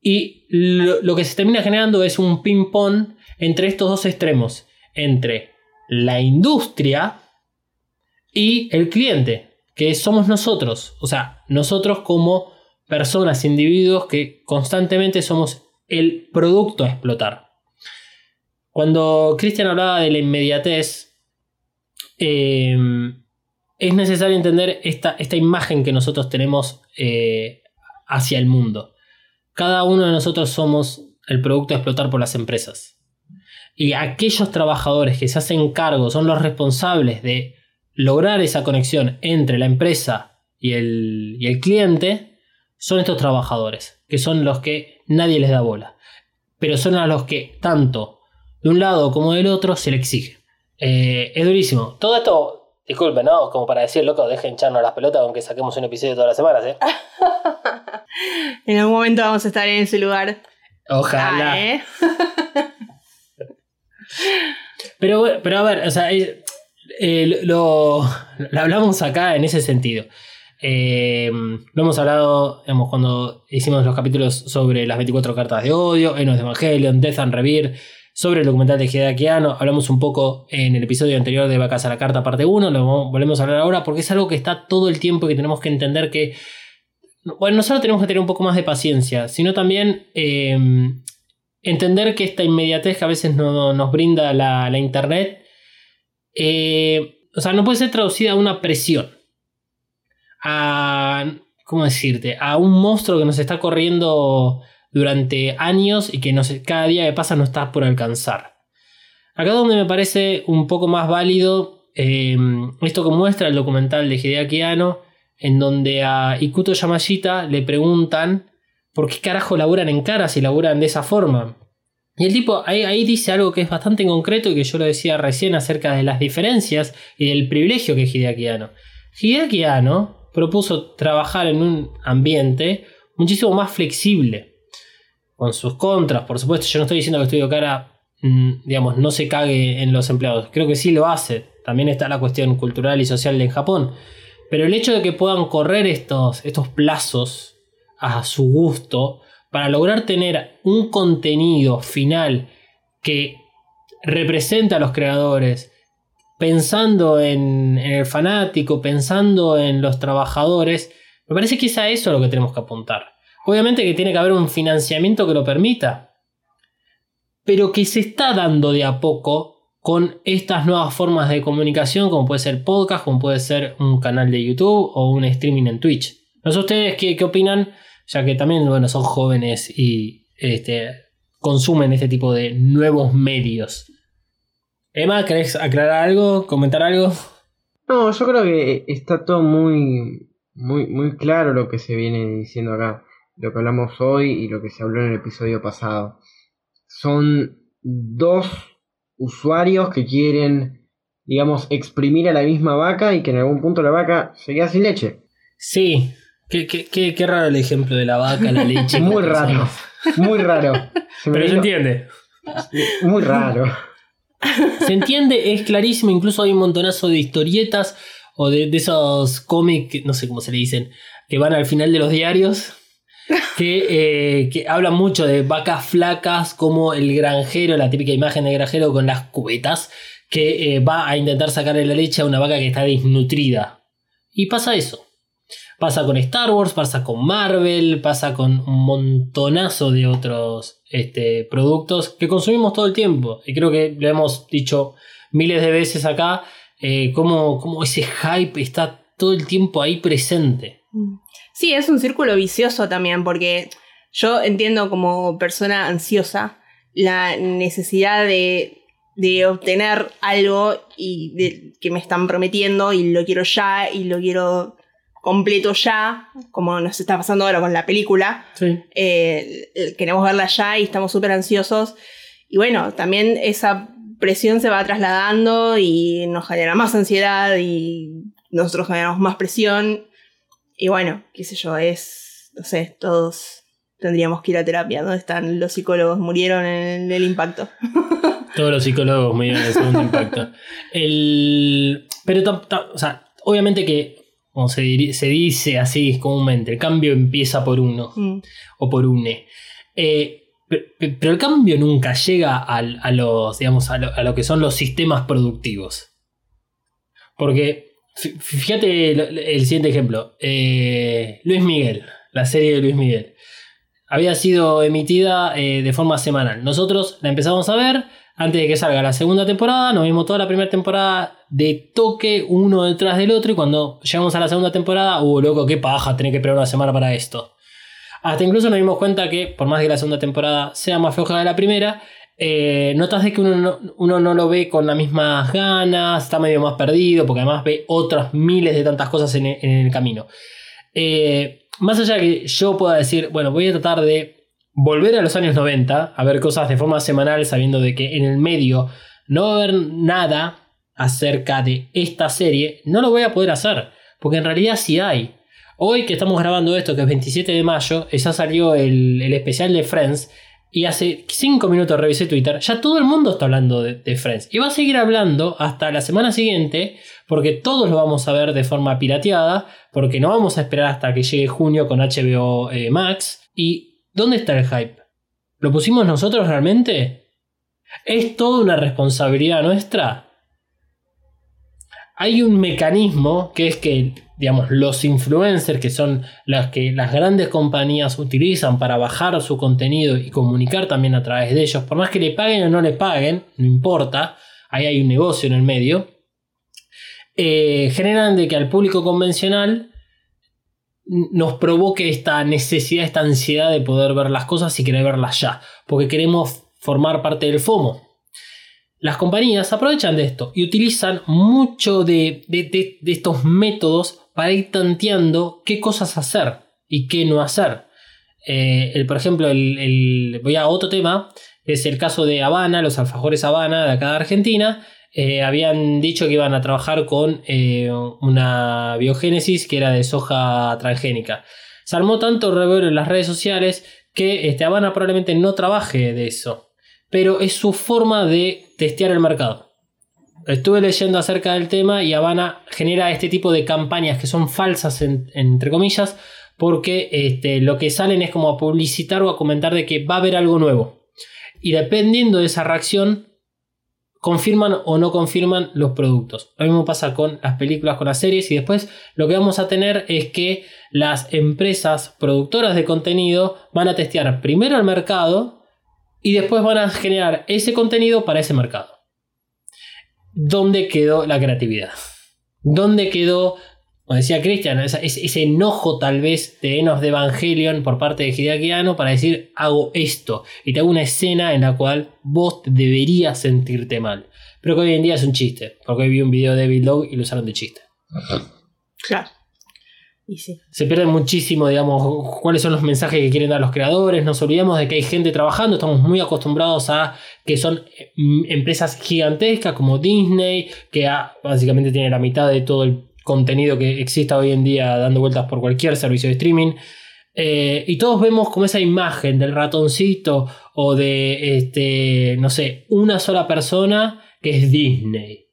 Y lo, lo que se termina generando es un ping-pong entre estos dos extremos, entre la industria y el cliente, que somos nosotros, o sea, nosotros como personas, individuos que constantemente somos el producto a explotar. Cuando Cristian hablaba de la inmediatez, eh, es necesario entender esta, esta, imagen que nosotros tenemos eh, hacia el mundo. Cada uno de nosotros somos el producto a explotar por las empresas. Y aquellos trabajadores que se hacen cargo son los responsables de lograr esa conexión entre la empresa y el, y el cliente, son estos trabajadores, que son los que nadie les da bola. Pero son a los que tanto de un lado como del otro se le exige. Eh, es durísimo. Todo esto, disculpen, ¿no? Como para decir, loco, dejen echarnos las pelotas aunque saquemos un episodio todas las semanas, ¿eh? en algún momento vamos a estar en ese lugar. Ojalá. Ah, ¿eh? pero, pero a ver, o sea, eh, lo, lo hablamos acá en ese sentido. Eh, lo hemos hablado digamos, cuando hicimos los capítulos sobre las 24 cartas de odio, Enos de Evangelion, Death and Revere, sobre el documental de Hideakiano. Hablamos un poco en el episodio anterior de Vacas a la Carta, parte 1. Lo volvemos a hablar ahora porque es algo que está todo el tiempo y que tenemos que entender que. Bueno, no solo tenemos que tener un poco más de paciencia, sino también eh, entender que esta inmediatez que a veces no, nos brinda la, internet, eh, o sea, no puede ser traducida a una presión. A, ¿cómo decirte? A un monstruo que nos está corriendo durante años y que no sé, cada día que pasa no está por alcanzar. Acá donde me parece un poco más válido eh, esto que muestra el documental de Hideaki Anno, en donde a Ikuto Yamashita le preguntan por qué carajo laburan en cara si laburan de esa forma. Y el tipo ahí, ahí, dice algo que es bastante concreto y que yo lo decía recién acerca de las diferencias y del privilegio que es Hideaki Anno. Hideaki Anno propuso trabajar en un ambiente muchísimo más flexible, con sus contras, por supuesto. Yo no estoy diciendo que Estudio Cara, mm, digamos, no se cague en los empleados. Creo que sí lo hace. También está la cuestión cultural y social en Japón. Pero el hecho de que puedan correr estos, estos plazos a su gusto para lograr tener un contenido final que represente a los creadores, pensando en, el fanático, pensando en los trabajadores, me parece que es a eso lo que tenemos que apuntar. Obviamente que tiene que haber un financiamiento que lo permita, pero que se está dando de a poco con estas nuevas formas de comunicación, como puede ser podcast, como puede ser un canal de YouTube o un streaming en Twitch. No sé ustedes qué, qué opinan, ya que también bueno, son jóvenes y este, consumen este tipo de nuevos medios. Emma, ¿querés aclarar algo? ¿Comentar algo? No, yo creo que está todo muy, muy, muy claro lo que se viene diciendo acá. Lo que hablamos hoy y lo que se habló en el episodio pasado. Son dos usuarios que quieren, digamos, exprimir a la misma vaca y que en algún punto la vaca se queda sin leche. Sí, qué, qué, qué, qué raro el ejemplo de la vaca, la leche. muy raro, muy raro. Se Pero se entiende. Muy raro. Se entiende, es clarísimo, incluso hay un montonazo de historietas o de, esos cómics, no sé cómo se le dicen, que van al final de los diarios, que, eh, que hablan mucho de vacas flacas como el granjero, la típica imagen de granjero con las cubetas, que eh, va a intentar sacarle la leche a una vaca que está desnutrida. Y pasa eso. Pasa con Star Wars, pasa con Marvel, pasa con un montonazo de otros este, productos que consumimos todo el tiempo. Y creo que lo hemos dicho miles de veces acá, eh, cómo, cómo ese hype está todo el tiempo ahí presente. Sí, es un círculo vicioso también, porque yo entiendo como persona ansiosa la necesidad de, de obtener algo y de, que me están prometiendo y lo quiero ya y lo quiero completo ya, como nos está pasando ahora con la película. Sí. Eh, queremos verla ya y estamos súper ansiosos. Y bueno, también esa presión se va trasladando y nos genera más ansiedad y nosotros generamos más presión. Y bueno, qué sé yo, es, no sé, todos tendríamos que ir a terapia. ¿Dónde están los psicólogos? Murieron en el impacto. Todos los psicólogos murieron en el segundo impacto. El... Pero, o sea, obviamente que como se, se, dice así comúnmente, el cambio empieza por uno mm. o por une. Eh, pero, el cambio nunca llega a, a los, digamos, a lo, a lo, que son los sistemas productivos. Porque, fíjate el, el siguiente ejemplo. Eh, Luis Miguel, la serie de Luis Miguel. Había sido emitida eh, de forma semanal. Nosotros la empezamos a ver antes de que salga la segunda temporada, nos vimos toda la primera temporada de toque uno detrás del otro y cuando llegamos a la segunda temporada, uh, loco, qué paja, tener que esperar una semana para esto. Hasta incluso nos dimos cuenta que, por más que la segunda temporada sea más floja de la primera, eh, notas de que uno no, uno no, lo ve con las mismas ganas, está medio más perdido, porque además ve otras miles de tantas cosas en, en el camino. Eh, más allá de que yo pueda decir, bueno, voy a tratar de volver a los años 90 a ver cosas de forma semanal sabiendo de que en el medio no va a haber nada acerca de esta serie, no lo voy a poder hacer, porque en realidad sí hay. Hoy que estamos grabando esto, que es 27 de mayo, ya salió el, el especial de Friends, y hace 5 minutos revisé Twitter, ya todo el mundo está hablando de, de, Friends. Y va a seguir hablando hasta la semana siguiente, porque todos lo vamos a ver de forma pirateada, porque no vamos a esperar hasta que llegue junio con HBO eh, Max. Y ¿Dónde está el hype? ¿Lo pusimos nosotros realmente? ¿Es toda una responsabilidad nuestra? Hay un mecanismo que es que, digamos, los influencers, que son las que las grandes compañías utilizan para bajar su contenido y comunicar también a través de ellos, por más que le paguen o no le paguen, no importa, ahí hay un negocio en el medio, eh, generan de que al público convencional nos provoque esta necesidad, esta ansiedad de poder ver las cosas y querer verlas ya, porque queremos formar parte del FOMO. Las compañías aprovechan de esto y utilizan mucho de, de, estos métodos para ir tanteando qué cosas hacer y qué no hacer. Eh, el, por ejemplo, el, voy a otro tema, es el caso de Habana, los alfajores Habana de acá de Argentina, eh, habían dicho que iban a trabajar con eh, una biogénesis que era de soja transgénica. Se armó tanto revuelo en las redes sociales que este, Habana probablemente no trabaje de eso, pero es su forma de testear el mercado. Estuve leyendo acerca del tema y Habana genera este tipo de campañas que son falsas, entre comillas, porque este, lo que salen es como a publicitar o a comentar de que va a haber algo nuevo. Y dependiendo de esa reacción, confirman o no confirman los productos. Lo mismo pasa con las películas, con las series y después lo que vamos a tener es que las empresas productoras de contenido van a testear primero el mercado y después van a generar ese contenido para ese mercado. ¿Dónde quedó la creatividad? ¿Dónde quedó como decía Cristian, ese, enojo tal vez de Enos de Evangelion por parte de Hideaki para decir hago esto y te hago una escena en la cual vos deberías sentirte mal. Pero que hoy en día es un chiste, porque hoy vi un video de Bill Dog y lo usaron de chiste. Claro. Se pierde muchísimo, digamos, cuáles son los mensajes que quieren dar los creadores. Nos olvidamos de que hay gente trabajando. Estamos muy acostumbrados a que son mm, empresas gigantescas como Disney, que básicamente tiene la mitad de todo el contenido que exista hoy en día dando vueltas por cualquier servicio de streaming. Eh, y todos vemos como esa imagen del ratoncito o de, este, no sé, una sola persona que es Disney.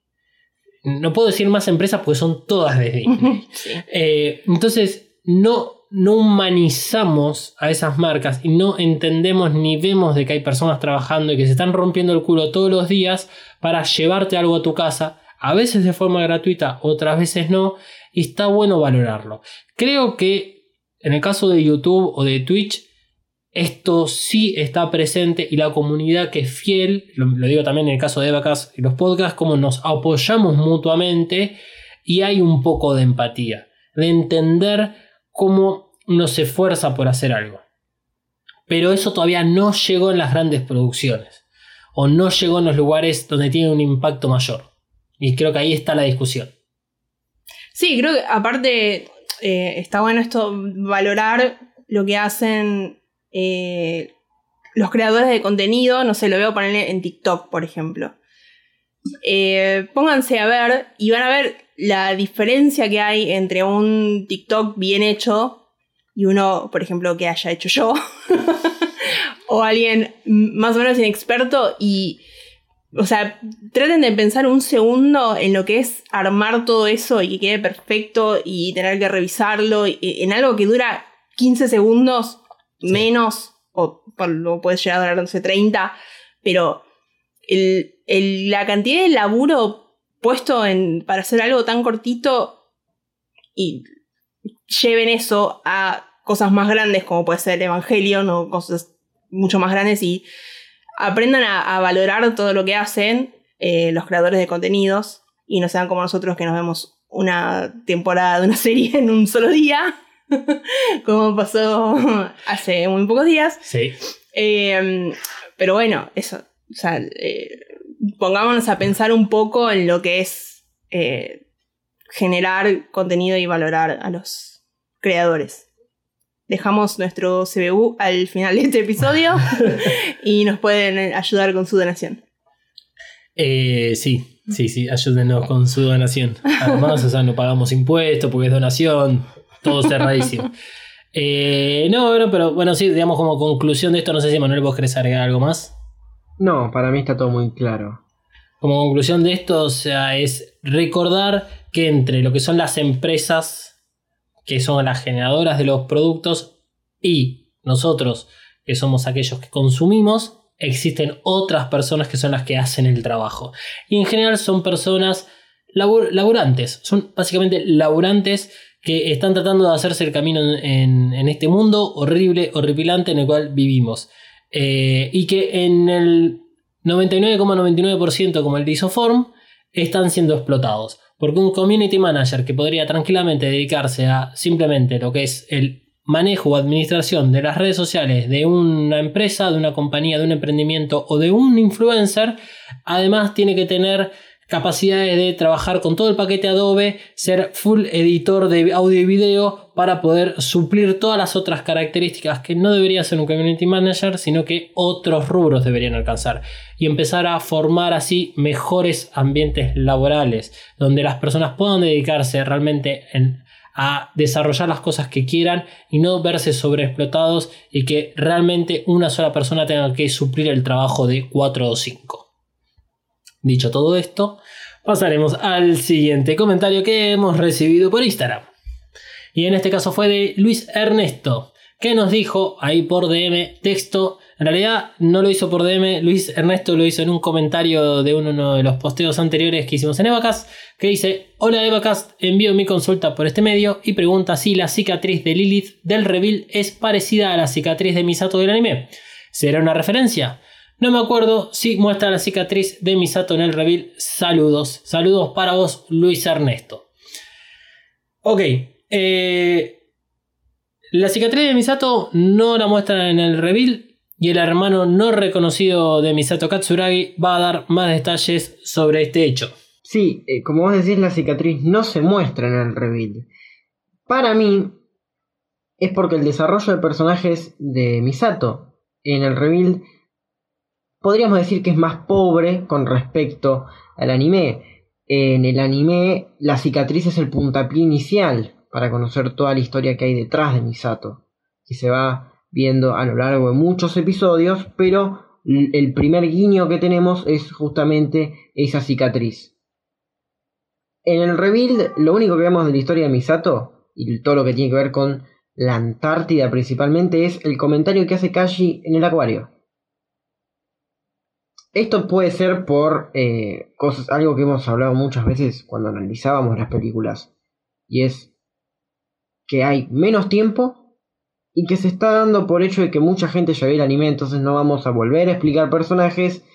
No puedo decir más empresas porque son todas de Disney. Eh, entonces, no, no humanizamos a esas marcas y no entendemos ni vemos de que hay personas trabajando y que se están rompiendo el culo todos los días para llevarte algo a tu casa a veces de forma gratuita, otras veces no, y está bueno valorarlo. Creo que en el caso de YouTube o de Twitch, esto sí está presente y la comunidad que es fiel, lo, digo también en el caso de Vacas y los podcasts, como nos apoyamos mutuamente y hay un poco de empatía, de entender cómo nos esfuerza por hacer algo. Pero eso todavía no llegó en las grandes producciones o no llegó en los lugares donde tiene un impacto mayor. Y creo que ahí está la discusión. Sí, creo que aparte eh, está bueno esto, valorar lo que hacen eh, los creadores de contenido. No sé, lo veo poner en TikTok, por ejemplo. Eh, pónganse a ver y van a ver la diferencia que hay entre un TikTok bien hecho y uno, por ejemplo, que haya hecho yo. o alguien más o menos inexperto y o sea, traten de pensar un segundo en lo que es armar todo eso y que quede perfecto y tener que revisarlo en algo que dura 15 segundos menos, o lo puedes llegar a durar, 30, pero la cantidad de laburo puesto en, para hacer algo tan cortito y lleven eso a cosas más grandes como puede ser Evangelion o cosas mucho más grandes y aprendan a, valorar todo lo que hacen eh, los creadores de contenidos y no sean como nosotros que nos vemos una temporada de una serie en un solo día, como pasó hace muy pocos días. Sí. Em, pero bueno, eso. O sea, eh, pongámonos a pensar un poco en lo que es eh, generar contenido y valorar a los creadores dejamos nuestro CBU al final de este episodio y nos pueden ayudar con su donación. Eh, sí, sí, sí, ayúdenos con su donación. Además, o sea, no pagamos impuestos porque es donación, todo cerradísimo. Eh, no, pero bueno, sí, digamos como conclusión de esto, no sé si Manuel vos querés agregar algo más. No, para mí está todo muy claro. Como conclusión de esto, o sea, es recordar que entre lo que son las empresas que son las generadoras de los productos, y nosotros, que somos aquellos que consumimos, existen otras personas que son las que hacen el trabajo. Y en general son personas labur- laburantes. Son básicamente laburantes que están tratando de hacerse el camino en, en- este mundo horrible, horripilante en el cual vivimos. Eh, y que en el 99,99% como el de Isoform están siendo explotados. Porque un community manager que podría tranquilamente dedicarse a simplemente lo que es el manejo o administración de las redes sociales de una empresa, de una compañía, de un emprendimiento o de un influencer, además tiene que tener capacidades de trabajar con todo el paquete Adobe, ser full editor de audio y video para poder suplir todas las otras características que no debería ser un community manager, sino que otros rubros deberían alcanzar y empezar a formar así mejores ambientes laborales donde las personas puedan dedicarse realmente en- a desarrollar las cosas que quieran y no verse sobreexplotados y que realmente una sola persona tenga que suplir el trabajo de 4 o 5. Dicho todo esto, pasaremos al siguiente comentario que hemos recibido por Instagram. Y en este caso fue de Luis Ernesto, que nos dijo ahí por DM texto. En realidad no lo hizo por DM, Luis Ernesto lo hizo en un comentario de uno de los posteos anteriores que hicimos en Evacast, que dice, hola Evacast, envío mi consulta por este medio y pregunta si la cicatriz de Lilith del reveal es parecida a la cicatriz de Misato del anime. ¿Será una referencia? No me acuerdo si muestra la cicatriz de Misato en el reveal. Saludos. Saludos para vos, Luis Ernesto. Ok. eh, la cicatriz de Misato no la muestra en el reveal. Y el hermano no reconocido de Misato Katsuragi va a dar más detalles sobre este hecho. Sí, eh, como vos decís, la cicatriz no se muestra en el reveal. Para mí, es porque el desarrollo de personajes de Misato en el reveal podríamos decir que es más pobre con respecto al anime. En el anime, la cicatriz es el puntapié inicial para conocer toda la historia que hay detrás de Misato, que se va viendo a lo largo de muchos episodios, pero el primer guiño que tenemos es justamente esa cicatriz. En el reveal, lo único que vemos de la historia de Misato, y todo lo que tiene que ver con la Antártida principalmente, es el comentario que hace Kashi en el acuario. Esto puede ser por eh, cosas, algo que hemos hablado muchas veces cuando analizábamos las películas, y es que hay menos tiempo y que se está dando por hecho de que mucha gente ya ve el anime, entonces no vamos a volver a explicar personajes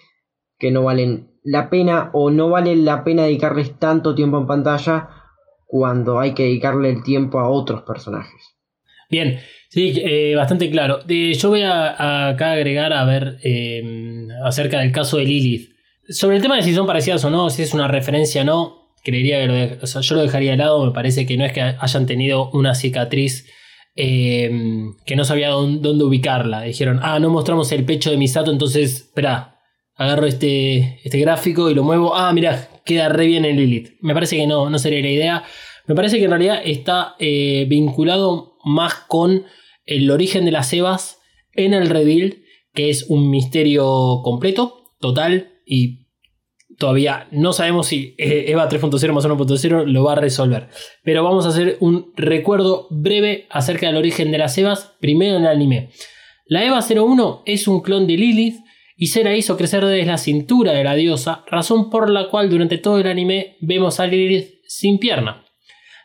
que no valen la pena o no vale la pena dedicarles tanto tiempo en pantalla cuando hay que dedicarle el tiempo a otros personajes. Bien, sí, eh, bastante claro. Yo voy a, acá agregar a ver eh, acerca del caso de Lilith. Sobre el tema de si son parecidas o no, si es una referencia o no, creería que lo de- yo lo dejaría de lado. Me parece que no es que hayan tenido una cicatriz eh, que no sabía dónde, ubicarla. Dijeron, ah, no mostramos el pecho de Misato, entonces, espera, agarro este, este gráfico y lo muevo. Ah, mira, queda re bien en Lilith. Me parece que no, no sería la idea. Me parece que en realidad está eh, vinculado más con el origen de las Evas en el reveal, que es un misterio completo, total, y todavía no sabemos si eh, Eva 3.0 más 1.0 lo va a resolver. Pero vamos a hacer un recuerdo breve acerca del origen de las Evas, primero en el anime. La Eva 01 es un clon de Lilith y se hizo crecer desde la cintura de la diosa, razón por la cual durante todo el anime vemos a Lilith sin pierna.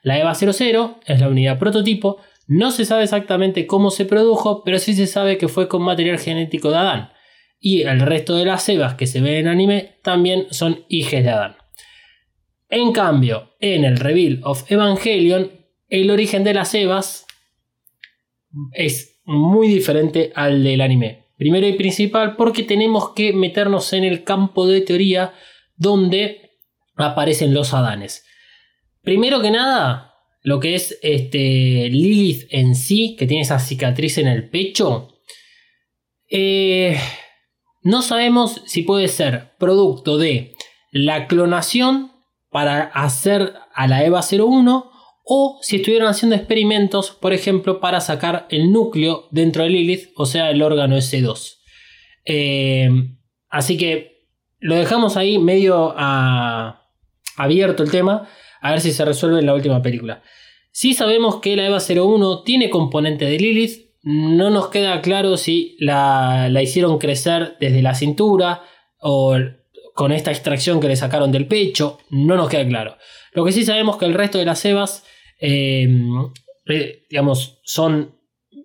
La EVA 00 es la unidad prototipo, no se sabe exactamente cómo se produjo, pero sí se sabe que fue con material genético de Adán. Y el resto de las EVAs que se ven en anime también son hijas de Adán. En cambio, en el Reveal of Evangelion, el origen de las EVAs es muy diferente al del anime. Primero y principal porque tenemos que meternos en el campo de teoría donde aparecen los Adanes. Primero que nada, lo que es este Lilith en sí, que tiene esa cicatriz en el pecho, eh, no sabemos si puede ser producto de la clonación para hacer a la EVA 01 o si estuvieron haciendo experimentos, por ejemplo, para sacar el núcleo dentro de Lilith, o sea, el órgano S2. Eh, así que lo dejamos ahí medio a- abierto el tema, a ver si se resuelve en la última película. Si sabemos que la EVA 01 tiene componente de Lilith, no nos queda claro si la, la hicieron crecer desde la cintura o con esta extracción que le sacaron del pecho, no nos queda claro. Lo que sí sabemos que el resto de las Evas, eh, digamos, son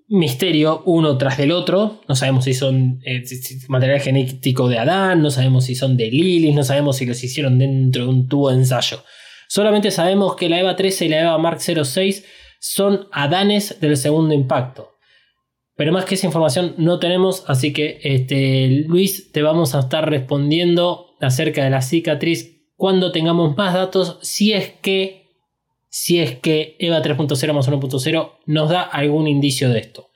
misterio uno tras del otro. No sabemos si son eh, material genético de Adán, no sabemos si son de Lilith, no sabemos si los hicieron dentro de un tubo de ensayo. Solamente sabemos que la EVA 13 y la EVA Mark 06 son Adanes del segundo impacto. Pero más que esa información no tenemos, así que este, Luis, te vamos a estar respondiendo acerca de la cicatriz cuando tengamos más datos, si es que, si es que EVA 3.0 más 1.0 nos da algún indicio de esto.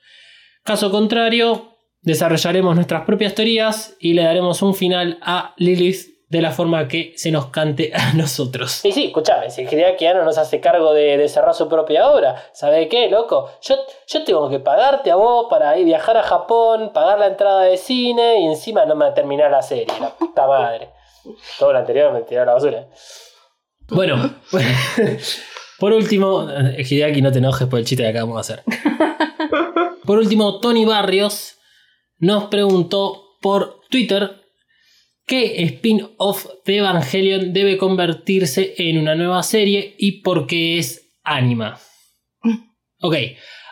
Caso contrario, desarrollaremos nuestras propias teorías y le daremos un final a Lilith de la forma que se nos cante a nosotros. Sí, sí, escúchame, si Hideaki Anno nos hace cargo de, de cerrar su propia obra, ¿sabe qué, loco? Yo, yo tengo que pagarte a vos para ir viajar a Japón, pagar la entrada de cine y encima no me terminar la serie, la puta madre. Todo lo anterior me tiró a la basura. Bueno, por último, eh, Hideaki, no te enojes por el chiste que acabamos de hacer. Por último, Tony Barrios nos preguntó por Twitter qué spin-off de Evangelion debe convertirse en una nueva serie y por qué es Anima. Ok,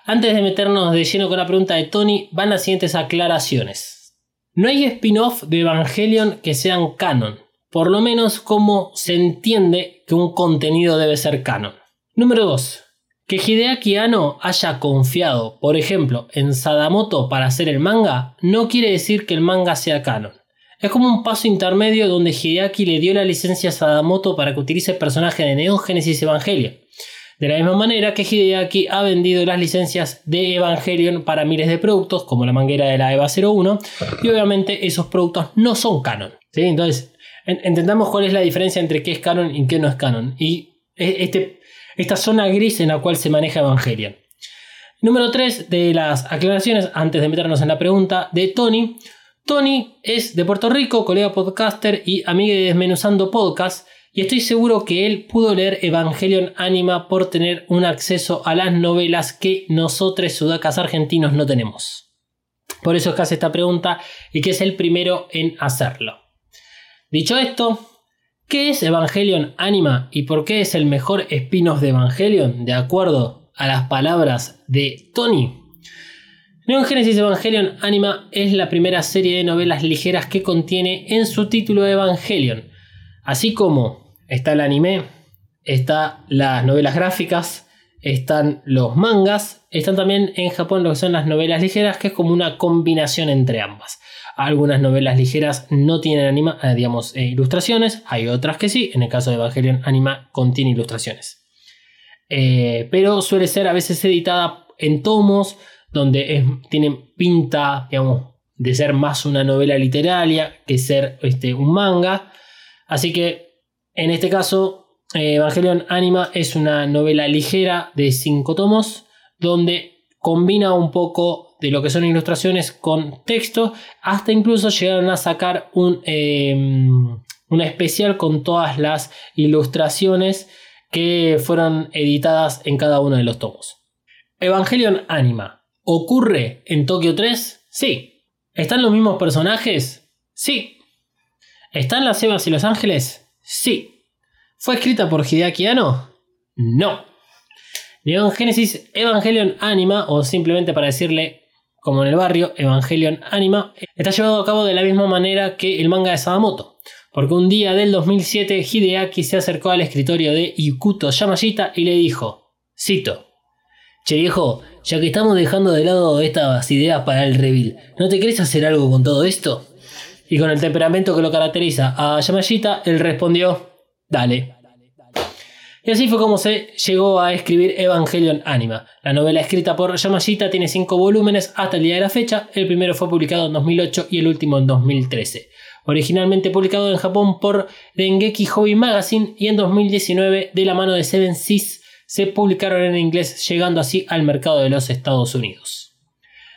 antes de meternos de lleno con la pregunta de Tony, van las siguientes aclaraciones. No hay spin-off de Evangelion que sean canon, por lo menos como se entiende que un contenido debe ser canon. Número 2. Que Hideaki Anno haya confiado, por ejemplo, en Sadamoto para hacer el manga, no quiere decir que el manga sea canon. Es como un paso intermedio donde Hideaki le dio la licencia a Sadamoto para que utilice el personaje de Neon Genesis Evangelion. De la misma manera que Hideaki ha vendido las licencias de Evangelion para miles de productos, como la manguera de la EVA 01, y obviamente esos productos no son canon. Entonces, en- entendamos cuál es la diferencia entre qué es canon y qué no es canon. Y e- este, esta zona gris en la cual se maneja Evangelion. Número 3 de las aclaraciones, antes de meternos en la pregunta de Tony. Tony es de Puerto Rico, colega podcaster y amigo de Desmenuzando Podcast. Y estoy seguro que él pudo leer Evangelion Anima por tener un acceso a las novelas que nosotros sudacas argentinos no tenemos. Por eso es que hace esta pregunta y que es el primero en hacerlo. Dicho esto, ¿qué es Evangelion Anima y por qué es el mejor spin-off de Evangelion de acuerdo a las palabras de Tony? Neon Genesis Evangelion Anima es la primera serie de novelas ligeras que contiene en su título Evangelion. Así como está el anime, están las novelas gráficas, están los mangas, están también en Japón lo que son las novelas ligeras, que es como una combinación entre ambas. Algunas novelas ligeras no tienen anima, eh, digamos, eh, ilustraciones, hay otras que sí, en el caso de Evangelion Anima contiene ilustraciones. Eh, pero suele ser a veces editada en tomos, donde es, tienen pinta, digamos, de ser más una novela literaria que ser este, un manga. Así que en este caso, eh, Evangelion Anima es una novela ligera de 5 tomos, donde combina un poco de lo que son ilustraciones con texto, hasta incluso llegaron a sacar un, una especial con todas las ilustraciones que fueron editadas en cada uno de los tomos. Evangelion Anima. ¿Ocurre en Tokio 3? Sí. ¿Están los mismos personajes? Sí. ¿Están las Evas y los Ángeles? Sí. ¿Fue escrita por Hideaki Anno? No. Neon Genesis Evangelion Anima, o simplemente para decirle, como en el barrio, Evangelion Anima, está llevado a cabo de la misma manera que el manga de Sadamoto. Porque un día del 2007 Hideaki se acercó al escritorio de Ikuto Yamashita y le dijo, cito, Che viejo, ya que estamos dejando de lado estas ideas para el reveal, ¿no te querés hacer algo con todo esto? Y con el temperamento que lo caracteriza a Yamashita, él respondió, dale. Y así fue como se llegó a escribir Evangelion Anima. La novela escrita por Yamashita tiene 5 volúmenes hasta el día de la fecha. El primero fue publicado en 2008 y el último en 2013. Originalmente publicado en Japón por Dengeki Hobby Magazine y en 2019 de la mano de Seven Seas se publicaron en inglés llegando así al mercado de los Estados Unidos.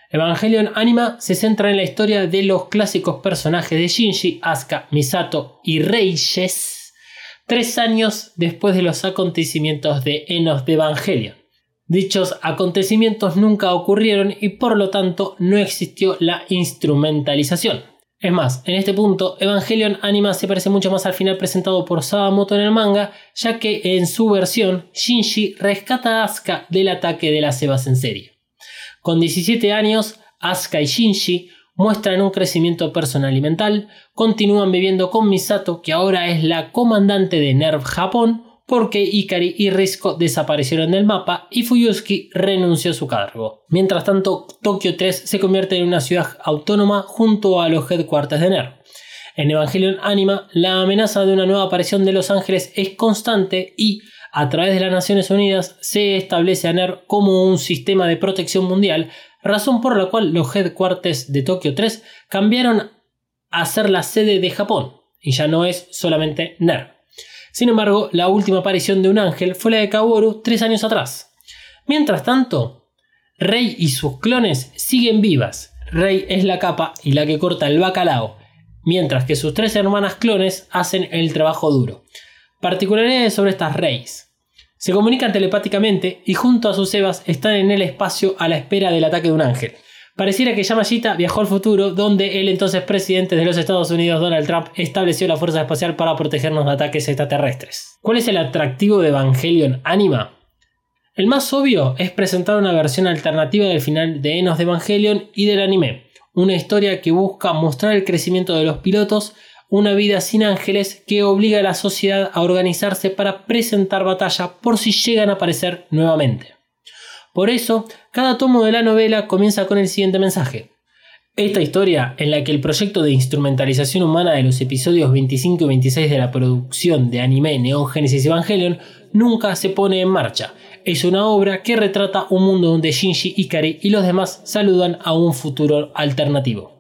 Evangelion Anima se centra en la historia de los clásicos personajes de Shinji, Asuka, Misato y Reyes, tres años después de los acontecimientos de Enos de Evangelion. Dichos acontecimientos nunca ocurrieron y por lo tanto no existió la instrumentalización. Es más, en este punto, Evangelion Anima se parece mucho más al final presentado por Sadamoto en el manga, ya que en su versión, Shinji rescata a Asuka del ataque de las Evas en serie. Con 17 años, Asuka y Shinji muestran un crecimiento personal y mental, continúan viviendo con Misato, que ahora es la comandante de NERV Japón, porque Ikari y Risco desaparecieron del mapa y Fuyusuki renunció a su cargo. Mientras tanto, Tokio 3 se convierte en una ciudad autónoma junto a los headquarters de NERV. En Evangelion Anima, la amenaza de una nueva aparición de Los Ángeles es constante y, a través de las Naciones Unidas, se establece a NERV como un sistema de protección mundial, razón por la cual los headquarters de Tokio 3 cambiaron a ser la sede de Japón, y ya no es solamente NERV. Sin embargo, la última aparición de un ángel fue la de Kaworu tres años atrás. Mientras tanto, Rey y sus clones siguen vivas. Rey es la capa y la que corta el bacalao, mientras que sus tres hermanas clones hacen el trabajo duro. Particularidades sobre estas Reys. Se comunican telepáticamente y junto a sus Evas están en el espacio a la espera del ataque de un ángel. Pareciera que Yamashita viajó al futuro, donde el entonces presidente de los Estados Unidos, Donald Trump, estableció la Fuerza Espacial para protegernos de ataques extraterrestres. ¿Cuál es el atractivo de Evangelion Anima? El más obvio es presentar una versión alternativa del final de Enos de Evangelion y del anime, una historia que busca mostrar el crecimiento de los pilotos, una vida sin ángeles que obliga a la sociedad a organizarse para presentar batalla por si llegan a aparecer nuevamente. Por eso, cada tomo de la novela comienza con el siguiente mensaje. Esta historia, en la que el proyecto de instrumentalización humana de los episodios 25 y 26 de la producción de anime Neon Genesis Evangelion nunca se pone en marcha. Es una obra que retrata un mundo donde Shinji, Ikari y los demás saludan a un futuro alternativo.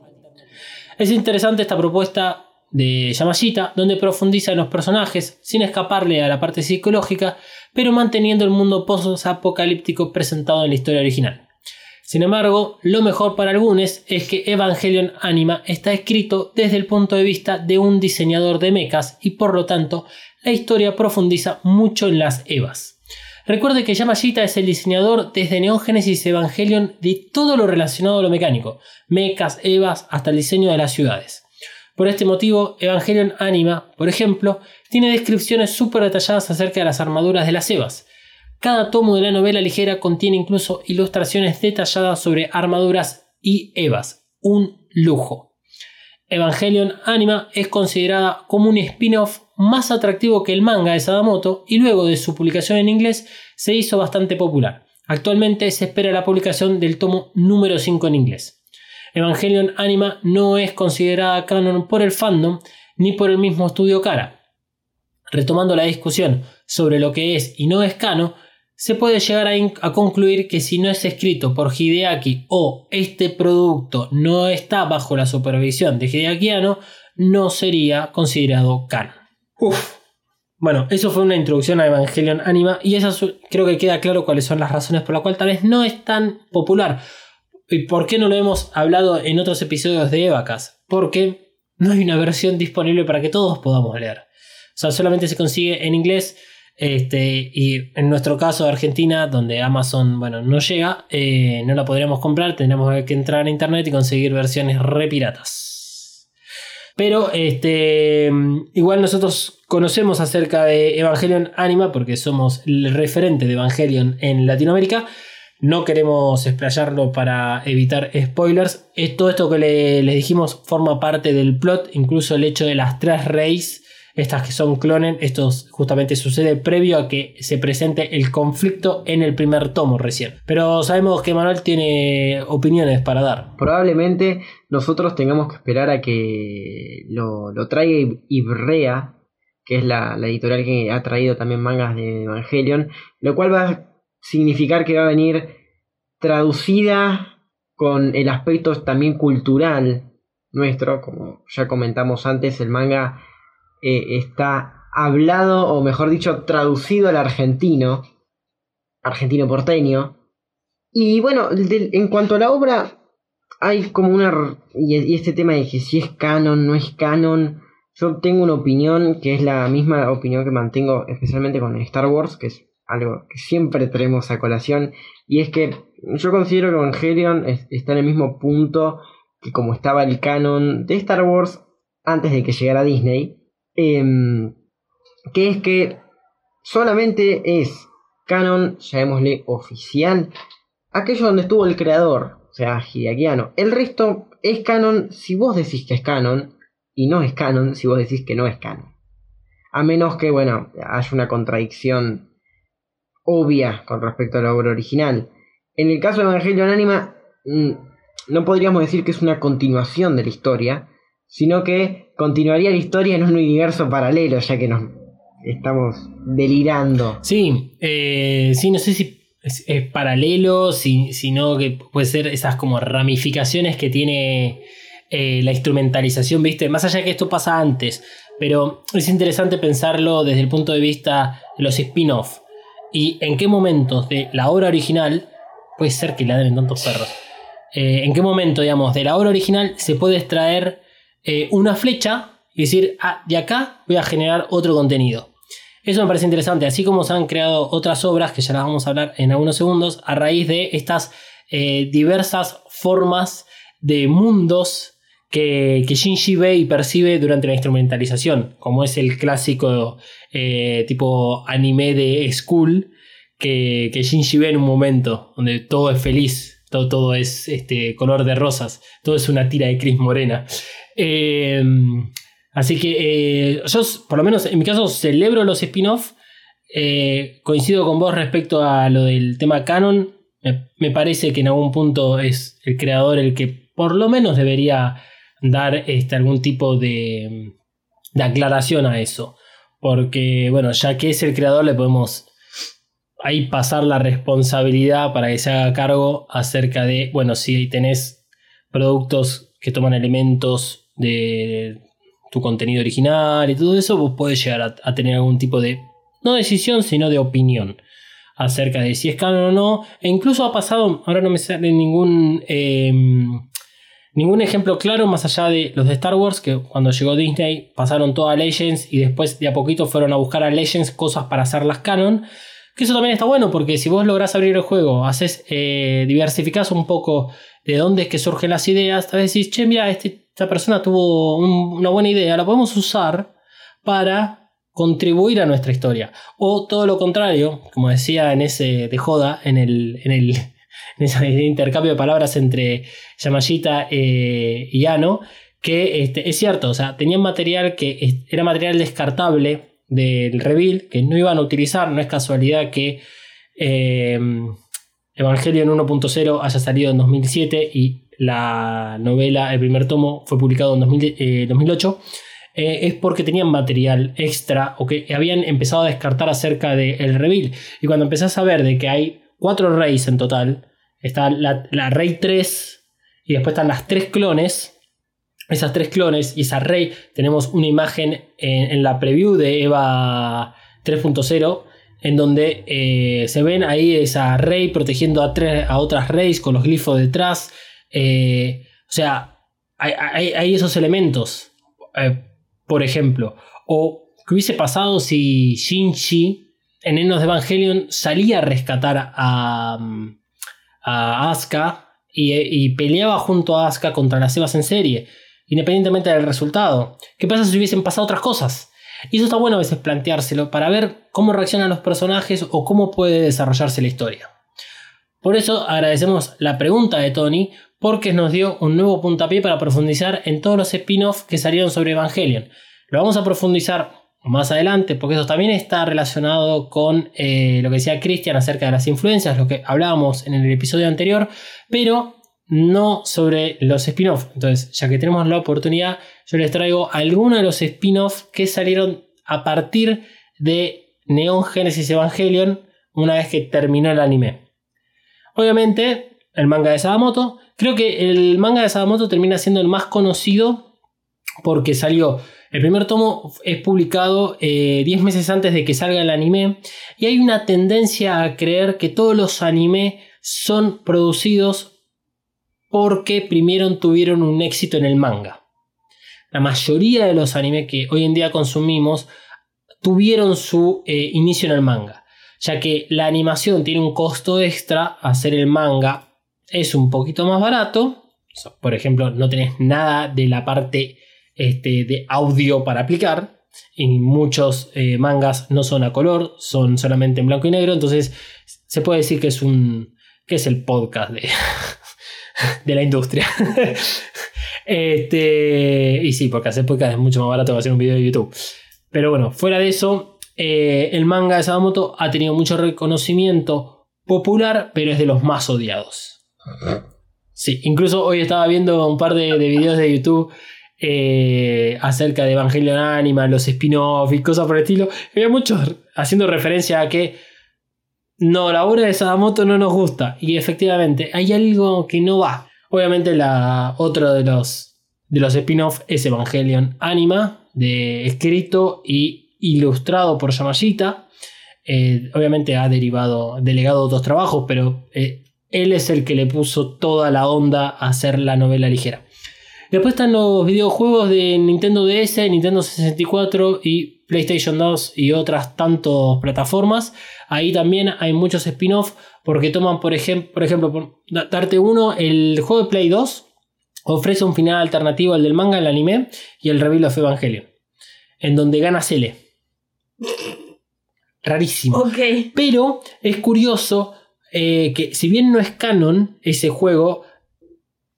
Es interesante esta propuesta de Yamashita, donde profundiza en los personajes sin escaparle a la parte psicológica, pero manteniendo el mundo post-apocalíptico presentado en la historia original. Sin embargo, lo mejor para algunos es que Evangelion Anima está escrito desde el punto de vista de un diseñador de mechas y por lo tanto la historia profundiza mucho en las Evas. Recuerde que Yamashita es el diseñador desde Neon Genesis Evangelion de todo lo relacionado a lo mecánico, mechas, Evas, hasta el diseño de las ciudades. Por este motivo, Evangelion Anima, por ejemplo, tiene descripciones súper detalladas acerca de las armaduras de las Evas. Cada tomo de la novela ligera contiene incluso ilustraciones detalladas sobre armaduras y Evas. Un lujo. Evangelion Anima es considerada como un spin-off más atractivo que el manga de Sadamoto y luego de su publicación en inglés se hizo bastante popular. Actualmente se espera la publicación del tomo número 5 en inglés. Evangelion Anima no es considerada canon por el fandom ni por el mismo estudio Cara. Retomando la discusión sobre lo que es y no es canon, se puede llegar a, concluir que si no es escrito por Hideaki o este producto no está bajo la supervisión de Hideakiano, no sería considerado canon. Uf. Bueno, eso fue una introducción a Evangelion Anima y creo que queda claro cuáles son las razones por las cuales tal vez no es tan popular. ¿Y por qué no lo hemos hablado en otros episodios de Evacas? Porque no hay una versión disponible para que todos podamos leer. Sea, solamente se consigue en inglés. Este, y en nuestro caso Argentina, donde Amazon bueno, no llega, eh, no la podríamos comprar, tendríamos que entrar a internet y conseguir versiones re piratas. Pero este, igual nosotros conocemos acerca de Evangelion Anima porque somos el referente de Evangelion en Latinoamérica. No queremos explayarlo para evitar spoilers. Todo esto que les le dijimos forma parte del plot, incluso el hecho de las tres reyes, estas que son clones, esto justamente sucede previo a que se presente el conflicto en el primer tomo recién. Pero sabemos que Manuel tiene opiniones para dar. Probablemente nosotros tengamos que esperar a que lo, traiga Ibrea, que es la, la editorial que ha traído también mangas de Evangelion, lo cual va a significar que va a venir traducida con el aspecto también cultural nuestro, como ya comentamos antes, el manga eh, está hablado, o mejor dicho, traducido al argentino, argentino porteño. Y bueno, en cuanto a la obra, hay como una... Y, este tema de que si es canon, no es canon, yo tengo una opinión que es la misma opinión que mantengo especialmente con Star Wars, que es algo que siempre traemos a colación, y es que yo considero que Evangelion está en el mismo punto que como estaba el canon de Star Wars antes de que llegara Disney, em, que es que solamente es canon, llamémosle oficial, aquello donde estuvo el creador, o sea, Hideakiano. El resto es canon si vos decís que es canon, y no es canon si vos decís que no es canon. A menos que, bueno, haya una contradicción obvia con respecto a la obra original. En el caso de Evangelio Anima, mm, no podríamos decir que es una continuación de la historia, sino que continuaría la historia en un universo paralelo, ya que nos estamos delirando. Sí, eh, sí, no sé si es, paralelo, si- sino que puede ser esas como ramificaciones que tiene eh, la instrumentalización, ¿viste? Más allá de que esto pasa antes, pero es interesante pensarlo desde el punto de vista de los spin-off y en qué momentos de la obra original, puede ser que ladren tantos perros, eh, en qué momento, digamos, de la obra original se puede extraer eh, una flecha y decir, ah, de acá voy a generar otro contenido. Eso me parece interesante, así como se han creado otras obras, que ya las vamos a hablar en algunos segundos, a raíz de estas eh, diversas formas de mundos que, que Shinji ve y percibe durante la instrumentalización, como es el clásico eh, tipo anime de School, que, que Shinji ve en un momento, donde todo es feliz, todo, todo es este, color de rosas, todo es una tira de Cris Morena. Eh, así que eh, yo, por lo menos en mi caso, celebro los spin-off. Eh, coincido con vos respecto a lo del tema canon. Me, me parece que en algún punto es el creador el que por lo menos debería dar este, algún tipo de, de aclaración a eso. Porque, bueno, ya que es el creador, le podemos ahí pasar la responsabilidad para que se haga cargo acerca de, bueno, si tenés productos que toman elementos de tu contenido original y todo eso, vos podés llegar a, tener algún tipo de, no decisión, sino de opinión acerca de si es canon o no. E incluso ha pasado, ahora no me sale ningún, eh, ningún ejemplo claro más allá de los de Star Wars, que cuando llegó Disney pasaron todo a Legends y después de a poquito fueron a buscar a Legends cosas para hacerlas canon. Que eso también está bueno porque si vos lográs abrir el juego, haces, eh, diversificás un poco de dónde es que surgen las ideas, tal vez decís, che, mira, este, esta persona tuvo un- una buena idea, la podemos usar para contribuir a nuestra historia. O todo lo contrario, como decía en ese de joda, en el, en el ese intercambio de palabras entre Yamashita eh, y Ano, que este, es cierto, o sea, tenían material que era material descartable del reveal, que no iban a utilizar, no es casualidad que eh, Evangelion 1.0 haya salido en 2007 y la novela, el primer tomo, fue publicado en 2000, eh, 2008, eh, es porque tenían material extra o que habían empezado a descartar acerca del reveal. Y cuando empezás a ver de que hay cuatro reyes en total, está la, rey 3 y después están las tres clones, esas tres clones y esa rey, tenemos una imagen en, en la preview de Eva 3.0 en donde eh, se ven ahí esa rey protegiendo a, tres, a otras reyes con los glifos detrás. Eh, o sea, hay, esos elementos. Eh, por ejemplo, o qué hubiese pasado si Shinji en Enos de Evangelion salía a rescatar a, mm, a Asuka y, y peleaba junto a Asuka contra las Evas en serie, independientemente del resultado. ¿Qué pasa si hubiesen pasado otras cosas? Y eso está bueno a veces planteárselo para ver cómo reaccionan los personajes o cómo puede desarrollarse la historia. Por eso agradecemos la pregunta de Tony porque nos dio un nuevo puntapié para profundizar en todos los spin-offs que salieron sobre Evangelion. Lo vamos a profundizar más adelante porque eso también está relacionado con eh, lo que decía Christian acerca de las influencias, lo que hablábamos en el episodio anterior, pero no sobre los spin-offs. Entonces, ya que tenemos la oportunidad, yo les traigo algunos de los spin-offs que salieron a partir de Neon Genesis Evangelion una vez que terminó el anime. Obviamente, el manga de Sadamoto. Creo que el manga de Sadamoto termina siendo el más conocido porque salió. El primer tomo es publicado 10 meses antes de que salga el anime. Y hay una tendencia a creer que todos los anime son producidos porque primero tuvieron un éxito en el manga. La mayoría de los anime que hoy en día consumimos tuvieron su eh, inicio en el manga, ya que la animación tiene un costo extra, hacer el manga es un poquito más barato Por ejemplo, no tenés nada de la parte este, de audio para aplicar. Y muchos eh, mangas no son a color, son solamente en blanco y negro. Entonces se puede decir que es un. que es el podcast de, de la industria. este, y sí, porque hacer podcast es mucho más barato que hacer un video de YouTube. Pero bueno, fuera de eso, eh, el manga de Sadamoto ha tenido mucho reconocimiento popular, pero es de los más odiados. Sí, incluso hoy estaba viendo un par de, de videos de YouTube eh, acerca de Evangelion Anima, los spin-off y cosas por el estilo. Había muchos haciendo referencia a que no, la obra de Sadamoto no nos gusta. Y efectivamente, hay algo que no va. Obviamente, la, otro de los, de los spin-off es Evangelion Anima, de, escrito y ilustrado por Yamashita. Eh, obviamente ha derivado, delegado otros trabajos, pero eh, él es el que le puso toda la onda a hacer la novela ligera. Después están los videojuegos de Nintendo DS, Nintendo 64 y PlayStation 2 y otras tantas plataformas. Ahí también hay muchos spin-off porque toman, por, ejem por ejemplo, por da- darte uno, el juego de Play 2 ofrece un final alternativo al del manga, el anime y el Reveal of Evangelion, en donde gana Cele. Rarísimo. Ok. Pero es curioso eh, que si bien no es canon ese juego,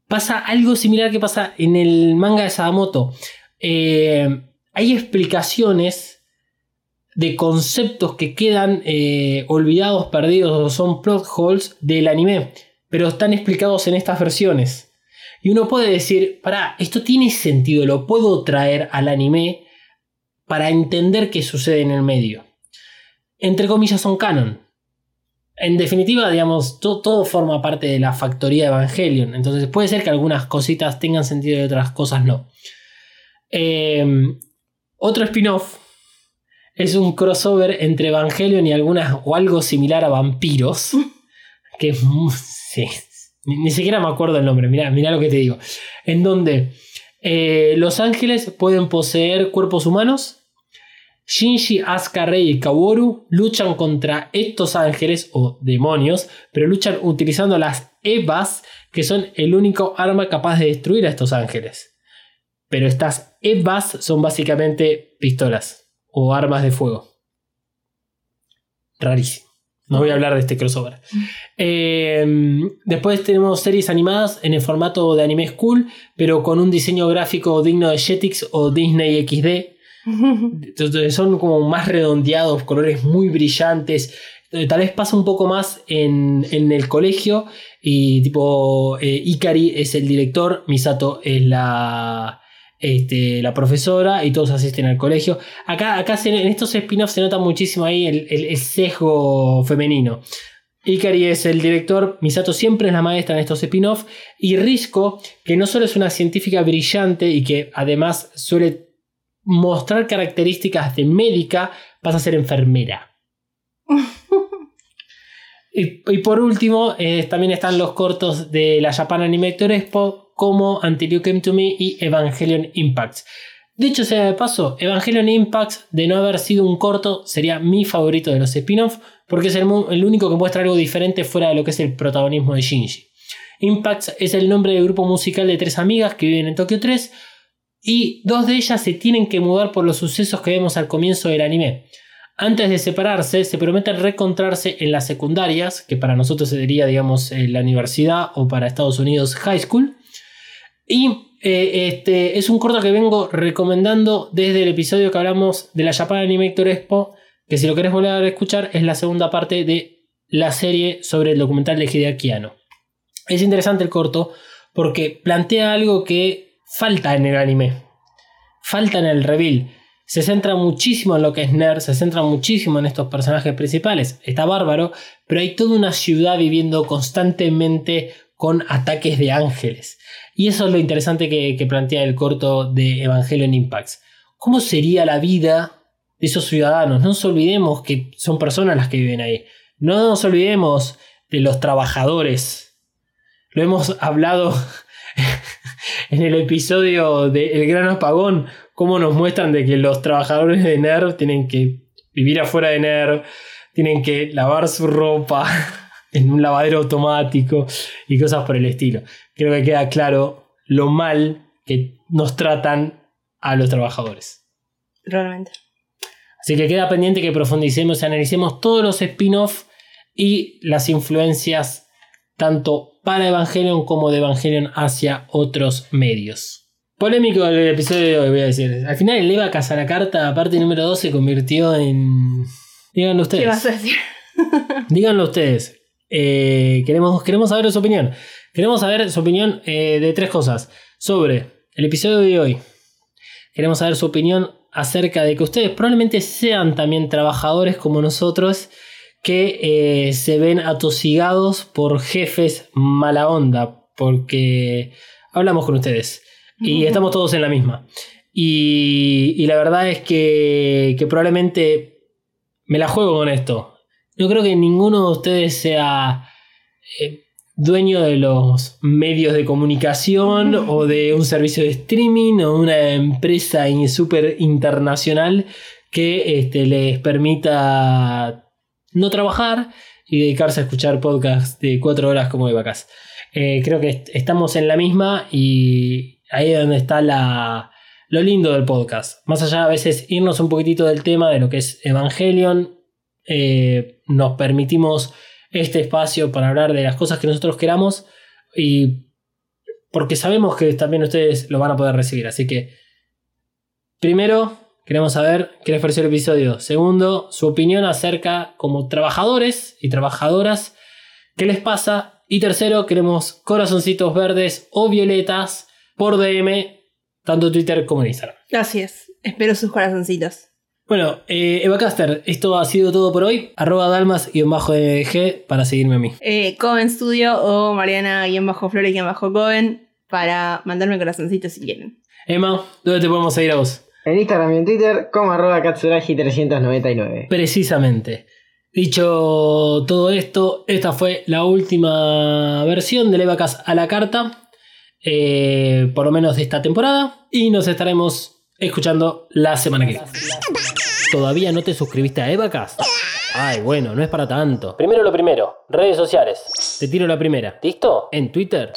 pasa algo similar que pasa en el manga de Sadamoto. Eh, hay explicaciones de conceptos que quedan eh, olvidados, perdidos o son plot holes del anime, pero están explicados en estas versiones. Y uno puede decir, pará, esto tiene sentido, lo puedo traer al anime para entender qué sucede en el medio entre comillas, son canon. En definitiva, digamos, to- todo forma parte de la factoría de Evangelion. Entonces puede ser que algunas cositas tengan sentido y otras cosas no. Eh, otro spin-off es un crossover entre Evangelion y algunas o algo similar a vampiros. Que es sí, ni, ni siquiera me acuerdo el nombre. Mira, mira lo que te digo. En donde eh, los ángeles pueden poseer cuerpos humanos Shinji, Asuka, Rei y Kaworu luchan contra estos ángeles o demonios, pero luchan utilizando las Evas, que son el único arma capaz de destruir a estos ángeles. Pero estas Evas son básicamente pistolas o armas de fuego. Rarísimo. No voy a hablar de este crossover. Eh, después tenemos series animadas en el formato de anime school, pero con un diseño gráfico digno de Jetix o Disney XD. Entonces son como más redondeados, colores muy brillantes. Eh, Tal vez pasa un poco más en, en el colegio. Y tipo, eh, Ikari es el director, Misato es la, este, la profesora y todos asisten al colegio. Acá, acá se- en estos spin-offs se nota muchísimo ahí el, el- el sesgo femenino. Ikari es el director, Misato siempre es la maestra en estos spin-offs. Y Risco, que no solo es una científica brillante y que además suele mostrar características de médica, pasa a ser enfermera. y, y por último, eh, también están los cortos de la Japan Animator Expo, como Until You Came to Me y Evangelion Impacts. Dicho sea de paso, Evangelion Impacts, de no haber sido un corto, sería mi favorito de los spin-off, porque es el, el único que muestra algo diferente fuera de lo que es el protagonismo de Shinji. Impacts es el nombre del grupo musical de tres amigas que viven en Tokio 3, y dos de ellas se tienen que mudar por los sucesos que vemos al comienzo del anime. Antes de separarse, se prometen reencontrarse en las secundarias, que para nosotros sería, digamos, eh, la universidad o para Estados Unidos high school. Y eh, este es un corto que vengo recomendando desde el episodio que hablamos de la Japan Animator Expo, que si lo querés volver a escuchar es la segunda parte de la serie sobre el documental de Hideaki Anno. Es interesante el corto porque plantea algo que falta en el anime. Falta en el reveal. Se centra muchísimo en lo que es nerd, se centra muchísimo en estos personajes principales. Está bárbaro, pero hay toda una ciudad viviendo constantemente con ataques de ángeles. Y eso es lo interesante que, que plantea el corto de Evangelion Impacts. ¿Cómo sería la vida de esos ciudadanos? No nos olvidemos que son personas las que viven ahí. No nos olvidemos de los trabajadores. Lo hemos hablado en el episodio de El Gran Apagón, cómo nos muestran de que los trabajadores de NERV tienen que vivir afuera de NERV, tienen que lavar su ropa, en un lavadero automático y cosas por el estilo. Creo que queda claro lo mal que nos tratan a los trabajadores. Realmente. Así que queda pendiente que profundicemos y analicemos todos los spin-off y las influencias tanto para Evangelion como de Evangelion hacia otros medios. Polémico el episodio de hoy, voy a decir. Al final el Eva la carta, parte número 2, se convirtió en... Díganlo ustedes. ¿Qué vas a decir? Díganlo ustedes. Eh, queremos, queremos saber su opinión. Queremos saber su opinión eh, de tres cosas. Sobre el episodio de hoy. Queremos saber su opinión acerca de que ustedes probablemente sean también trabajadores como nosotros que eh, se ven atosigados por jefes mala onda. Porque hablamos con ustedes y estamos todos en la misma. Y, y la verdad es que, que probablemente me la juego con esto. No creo que ninguno de ustedes sea eh, dueño de los medios de comunicación o de un servicio de streaming o una empresa súper internacional que este, les permita no trabajar y dedicarse a escuchar podcasts de cuatro horas como de vacas. Eh, creo que est- estamos en la misma y ahí es donde está la, lo lindo del podcast. Más allá a veces irnos un poquitito del tema de lo que es Evangelion, eh, nos permitimos este espacio para hablar de las cosas que nosotros queramos y porque sabemos que también ustedes lo van a poder recibir. Así que, primero, queremos saber qué les pareció el episodio. Segundo, su opinión acerca como trabajadores y trabajadoras, qué les pasa. Y tercero, queremos corazoncitos verdes o violetas por DM, tanto Twitter como en Instagram. Así es. Espero sus corazoncitos. Bueno, eh, Evacaster, esto ha sido todo por hoy. Arroba dalmas-mg para seguirme a mí. Eh, Coven Studio o Mariana-Flores-Coven para mandarme corazoncitos si quieren. Emma, ¿dónde te podemos seguir a vos? En Instagram y en Twitter como arroba Katsuragi399. Precisamente. Dicho todo esto, esta fue la última versión del Evacas a la carta, eh, por lo menos de esta temporada, y nos estaremos escuchando la semana que viene. ¿Todavía no te suscribiste a Evacas? Ay, bueno, no es para tanto. Primero lo primero, redes sociales. Te tiro la primera. ¿Listo? En Twitter.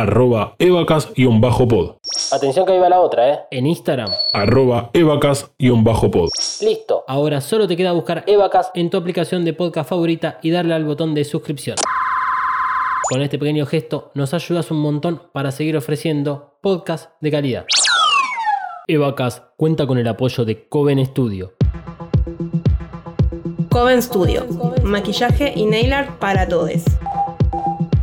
Arroba evacas-pod, Atención que ahí va la otra, ¿eh? En Instagram. arroba evacas-pod. Listo. Ahora solo te queda buscar Evacas en tu aplicación de podcast favorita y darle al botón de suscripción. Con este pequeño gesto nos ayudas un montón para seguir ofreciendo podcasts de calidad. Evacas cuenta con el apoyo de Coven Studio. Coven Studio. Maquillaje y nail art para todos.